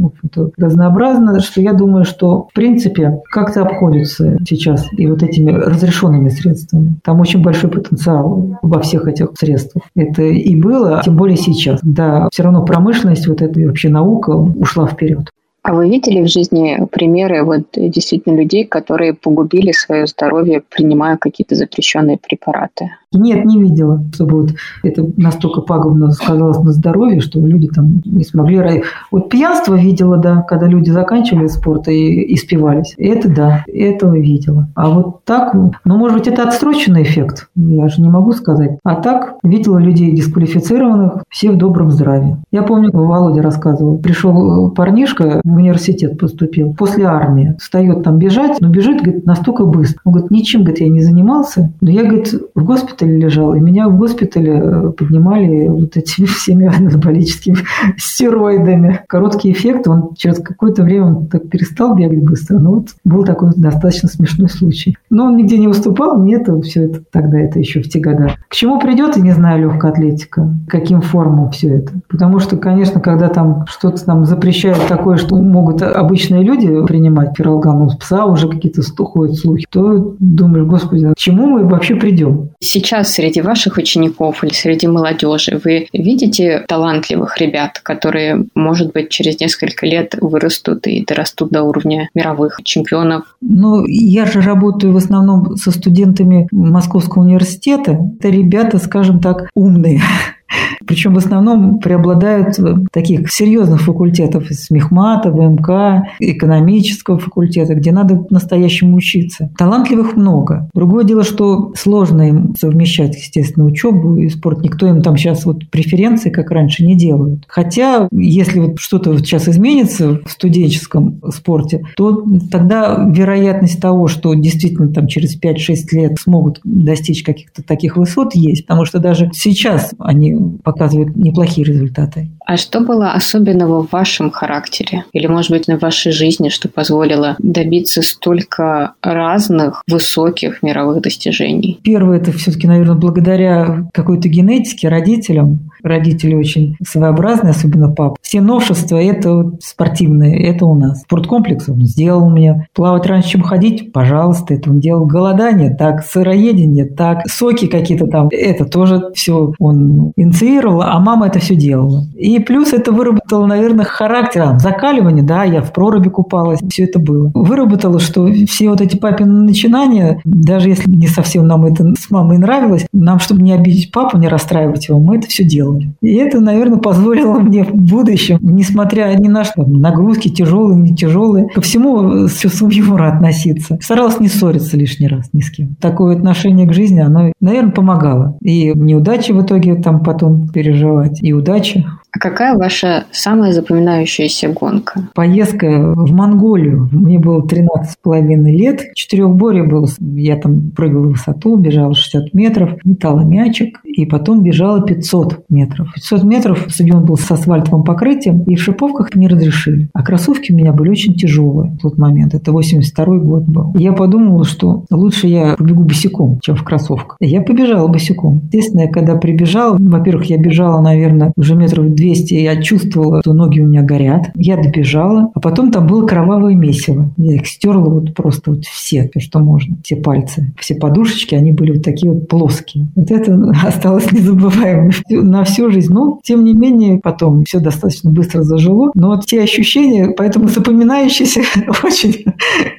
разнообразно, что я думаю, что в принципе как-то обходится сейчас и вот этими разрешенными средствами. Там очень большой потенциал во всех этих средствах. Это и было, тем более сейчас. Да, все равно промышленность, вот эта вообще наука ушла вперед. А вы видели в жизни примеры вот действительно людей, которые погубили свое здоровье, принимая какие-то запрещенные препараты? Нет, не видела, чтобы вот это настолько пагубно сказалось на здоровье, что люди там не смогли... Вот пьянство видела, да, когда люди заканчивали спорт и, и спивались. Это да, этого видела. А вот так, ну, может быть, это отсроченный эффект, я же не могу сказать. А так видела людей дисквалифицированных, все в добром здравии. Я помню, Володя рассказывал, пришел парнишка в университет поступил после армии, встает там бежать, но бежит, говорит, настолько быстро. Он говорит, ничем, говорит, я не занимался, но я, говорит, в госпитале госпитале лежал, и меня в госпитале э, поднимали вот этими <laughs> всеми анаболическими <laughs> стероидами. Короткий эффект, он через какое-то время он так перестал бегать быстро, но вот был такой достаточно смешной случай. Но он нигде не выступал, мне это все это тогда, это еще в те годы. К чему придет, я не знаю, легкая атлетика, каким формам все это. Потому что, конечно, когда там что-то там запрещают такое, что могут обычные люди принимать пиралган, ну, с пса уже какие-то ходят слухи, то думаешь, господи, к чему мы вообще придем? Сейчас сейчас среди ваших учеников или среди молодежи вы видите талантливых ребят, которые, может быть, через несколько лет вырастут и дорастут до уровня мировых чемпионов? Ну, я же работаю в основном со студентами Московского университета. Это ребята, скажем так, умные. Причем в основном преобладают таких серьезных факультетов из Мехмата, ВМК, экономического факультета, где надо настоящему учиться. Талантливых много. Другое дело, что сложно им совмещать, естественно, учебу и спорт. Никто им там сейчас вот преференции, как раньше, не делают. Хотя, если вот что-то сейчас изменится в студенческом спорте, то тогда вероятность того, что действительно там через 5-6 лет смогут достичь каких-то таких высот, есть. Потому что даже сейчас они показывают неплохие результаты. А что было особенного в вашем характере или, может быть, в вашей жизни, что позволило добиться столько разных высоких мировых достижений? Первое, это все-таки, наверное, благодаря какой-то генетике родителям. Родители очень своеобразные, особенно папа. Все новшества – это спортивные, это у нас. Спорткомплекс он сделал мне. Плавать раньше, чем ходить, пожалуйста, это он делал. Голодание, так, сыроедение, так, соки какие-то там, это тоже все он инициировал, а мама это все делала. И плюс это выработало, наверное, характер, закаливание, да, я в проруби купалась, все это было. Выработало, что все вот эти папины начинания, даже если не совсем нам это с мамой нравилось, нам, чтобы не обидеть папу, не расстраивать его, мы это все делали. И это, наверное, позволило мне в будущем, несмотря ни на что, нагрузки тяжелые, не тяжелые, ко всему с чувством юмора относиться. Старалась не ссориться лишний раз ни с кем. Такое отношение к жизни, оно, наверное, помогало. И неудачи в итоге там потом переживать, и удачи. А какая ваша самая запоминающаяся гонка? Поездка в Монголию. Мне было 13 с половиной лет. Четырехборье было. Я там прыгала в высоту, бежала 60 метров, метала мячик. И потом бежала 500 метров. 500 метров стадион был с асфальтовым покрытием. И в шиповках не разрешили. А кроссовки у меня были очень тяжелые в тот момент. Это 82 год был. Я подумала, что лучше я побегу босиком, чем в кроссовках. Я побежала босиком. Естественно, я когда прибежала, во-первых, я бежала, наверное, уже метров 200, я чувствовала, что ноги у меня горят. Я добежала, а потом там было кровавое месиво. Я их стерла вот просто вот все, что можно, все пальцы. Все подушечки, они были вот такие вот плоские. Вот это <laughs> осталось незабываемым на всю жизнь. Но, тем не менее, потом все достаточно быстро зажило. Но вот те ощущения, поэтому запоминающиеся <laughs> очень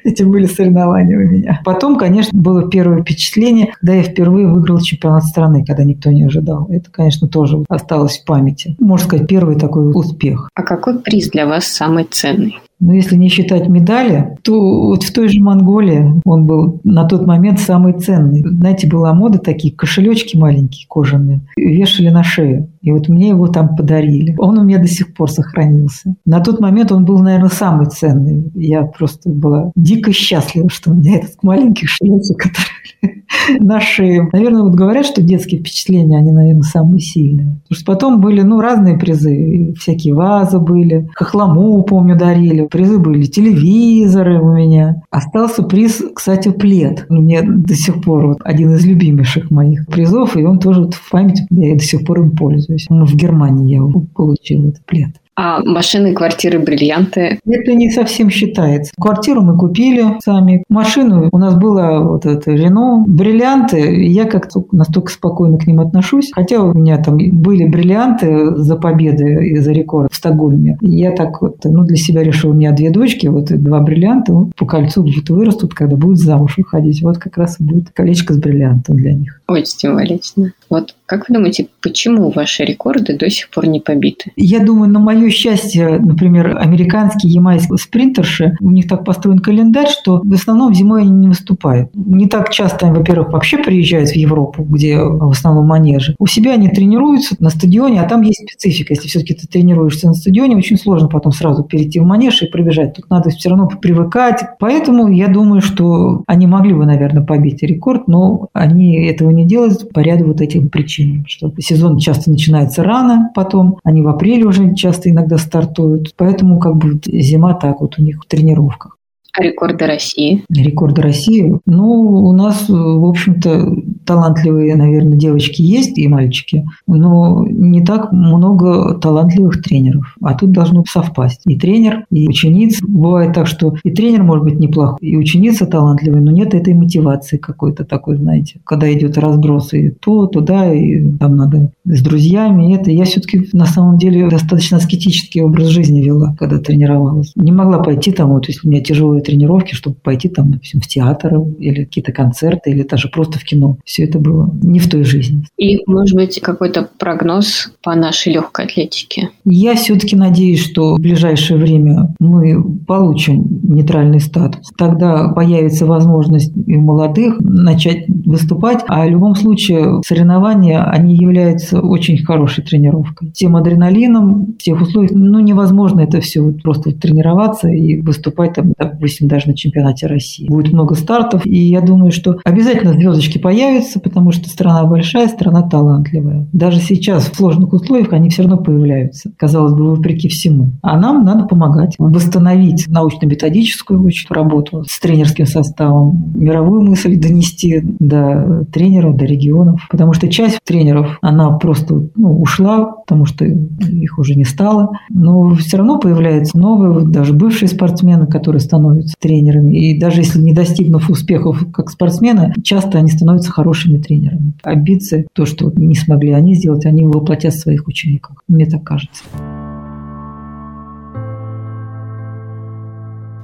эти были соревнования у меня. Потом, конечно, было первое впечатление, когда я впервые выиграл чемпионат страны, когда никто не ожидал. Это, конечно, тоже осталось в памяти. Можно сказать, первый такой успех. А какой приз для вас самый ценный? Но если не считать медали, то вот в той же Монголии он был на тот момент самый ценный. Знаете, была мода такие кошелечки маленькие кожаные, вешали на шею. И вот мне его там подарили. Он у меня до сих пор сохранился. На тот момент он был, наверное, самый ценный. Я просто была дико счастлива, что у меня этот маленький шелечек, который <laughs> на шее. Наверное, вот говорят, что детские впечатления, они, наверное, самые сильные. Потому что потом были, ну, разные призы. Всякие вазы были, хохлому, помню, дарили. Призы были, телевизоры у меня. Остался приз, кстати, плед. Мне до сих пор вот один из любимейших моих призов, и он тоже вот в памяти, я до сих пор им пользуюсь. Ну, в Германии я получил этот плед. А машины, квартиры, бриллианты? Это не совсем считается. Квартиру мы купили сами. Машину у нас было вот это Рено. Бриллианты, я как-то настолько спокойно к ним отношусь. Хотя у меня там были бриллианты за победы и за рекорд в Стокгольме. Я так вот, ну, для себя решил, у меня две дочки, вот два бриллианта вот, по кольцу вот вырастут, когда будут замуж выходить. Вот как раз будет колечко с бриллиантом для них. Очень символично. Вот как вы думаете, почему ваши рекорды до сих пор не побиты? Я думаю, на мое счастье, например, американские ямайские спринтерши, у них так построен календарь, что в основном зимой они не выступают. Не так часто они, во-первых, вообще приезжают в Европу, где в основном манежи. У себя они тренируются на стадионе, а там есть специфика. Если все-таки ты тренируешься на стадионе, очень сложно потом сразу перейти в манеж и пробежать. Тут надо все равно привыкать. Поэтому я думаю, что они могли бы, наверное, побить рекорд, но они этого не делают по ряду вот этих причин. Что сезон часто начинается рано, потом они в апреле уже часто иногда стартуют. Поэтому как бы зима так вот у них в тренировках. Рекорды России? Рекорды России? Ну, у нас, в общем-то, талантливые, наверное, девочки есть и мальчики, но не так много талантливых тренеров. А тут должно совпасть. И тренер, и учениц. Бывает так, что и тренер может быть неплохой, и ученица талантливая, но нет этой мотивации какой-то такой, знаете, когда идет разброс и то, туда, и там надо с друзьями. Это я все-таки на самом деле достаточно аскетический образ жизни вела, когда тренировалась. Не могла пойти там, вот если у меня тяжелые тренировки, чтобы пойти там, допустим, в театр или какие-то концерты, или даже просто в кино. Все это было не в той жизни. И, может быть, какой-то прогноз по нашей легкой атлетике? Я все-таки надеюсь, что в ближайшее время мы получим нейтральный статус. Тогда появится возможность и у молодых начать выступать. А в любом случае соревнования, они являются очень хорошей тренировкой. Тем адреналином, в тех условиях, ну, невозможно это все вот просто тренироваться и выступать там, допустим, даже на чемпионате России. Будет много стартов, и я думаю, что обязательно звездочки появятся, потому что страна большая, страна талантливая. Даже сейчас в сложных условиях они все равно появляются, казалось бы, вопреки всему. А нам надо помогать восстановить научно-методическую работу с тренерским составом, мировую мысль донести до тренеров, до регионов, потому что часть тренеров, она просто ну, ушла, потому что их уже не стало, но все равно появляются новые, даже бывшие спортсмены, которые становятся тренерами, и даже если не достигнув успехов как спортсмены, часто они становятся хорошими тренерами. Амбиции, то, что не смогли они сделать, они воплотят в своих учениках. Мне так кажется.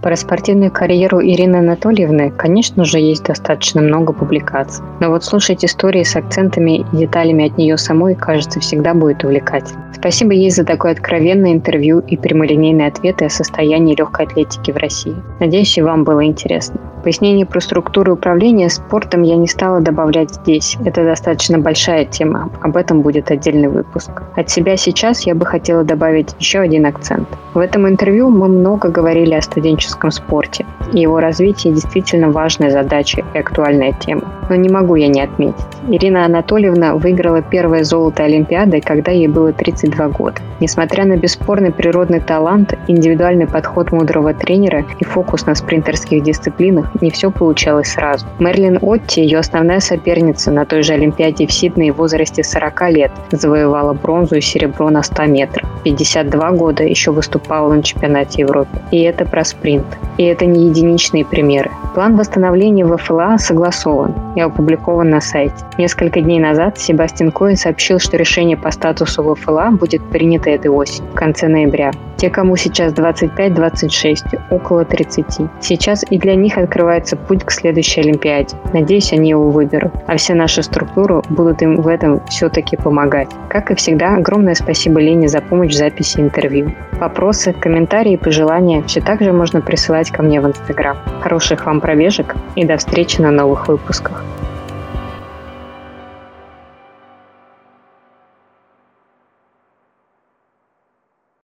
Про спортивную карьеру Ирины Анатольевны, конечно же, есть достаточно много публикаций. Но вот слушать истории с акцентами и деталями от нее самой, кажется, всегда будет увлекательно. Спасибо ей за такое откровенное интервью и прямолинейные ответы о состоянии легкой атлетики в России. Надеюсь, и вам было интересно. Пояснение про структуру управления спортом я не стала добавлять здесь. Это достаточно большая тема. Об этом будет отдельный выпуск. От себя сейчас я бы хотела добавить еще один акцент. В этом интервью мы много говорили о студенческом спорте. И его развитие действительно важная задача и актуальная тема. Но не могу я не отметить. Ирина Анатольевна выиграла первое золото Олимпиады, когда ей было 32 года. Несмотря на бесспорный природный талант, индивидуальный подход мудрого тренера и фокус на спринтерских дисциплинах, не все получалось сразу. Мерлин Отти, ее основная соперница на той же Олимпиаде в Сиднее в возрасте 40 лет, завоевала бронзу и серебро на 100 метров. 52 года еще выступала на чемпионате Европы. И это про спринт. И это не единичные примеры. План восстановления ВФЛА согласован и опубликован на сайте. Несколько дней назад Себастьян Коин сообщил, что решение по статусу ВФЛА будет принято этой осенью, в конце ноября. Те, кому сейчас 25-26, около 30. Сейчас и для них открывается путь к следующей Олимпиаде. Надеюсь, они его выберут. А все наши структуры будут им в этом все-таки помогать. Как и всегда, огромное спасибо Лене за помощь в записи интервью. Вопросы, комментарии и пожелания все также можно присылать ко мне в Инстаграм. Хороших вам пробежек и до встречи на новых выпусках.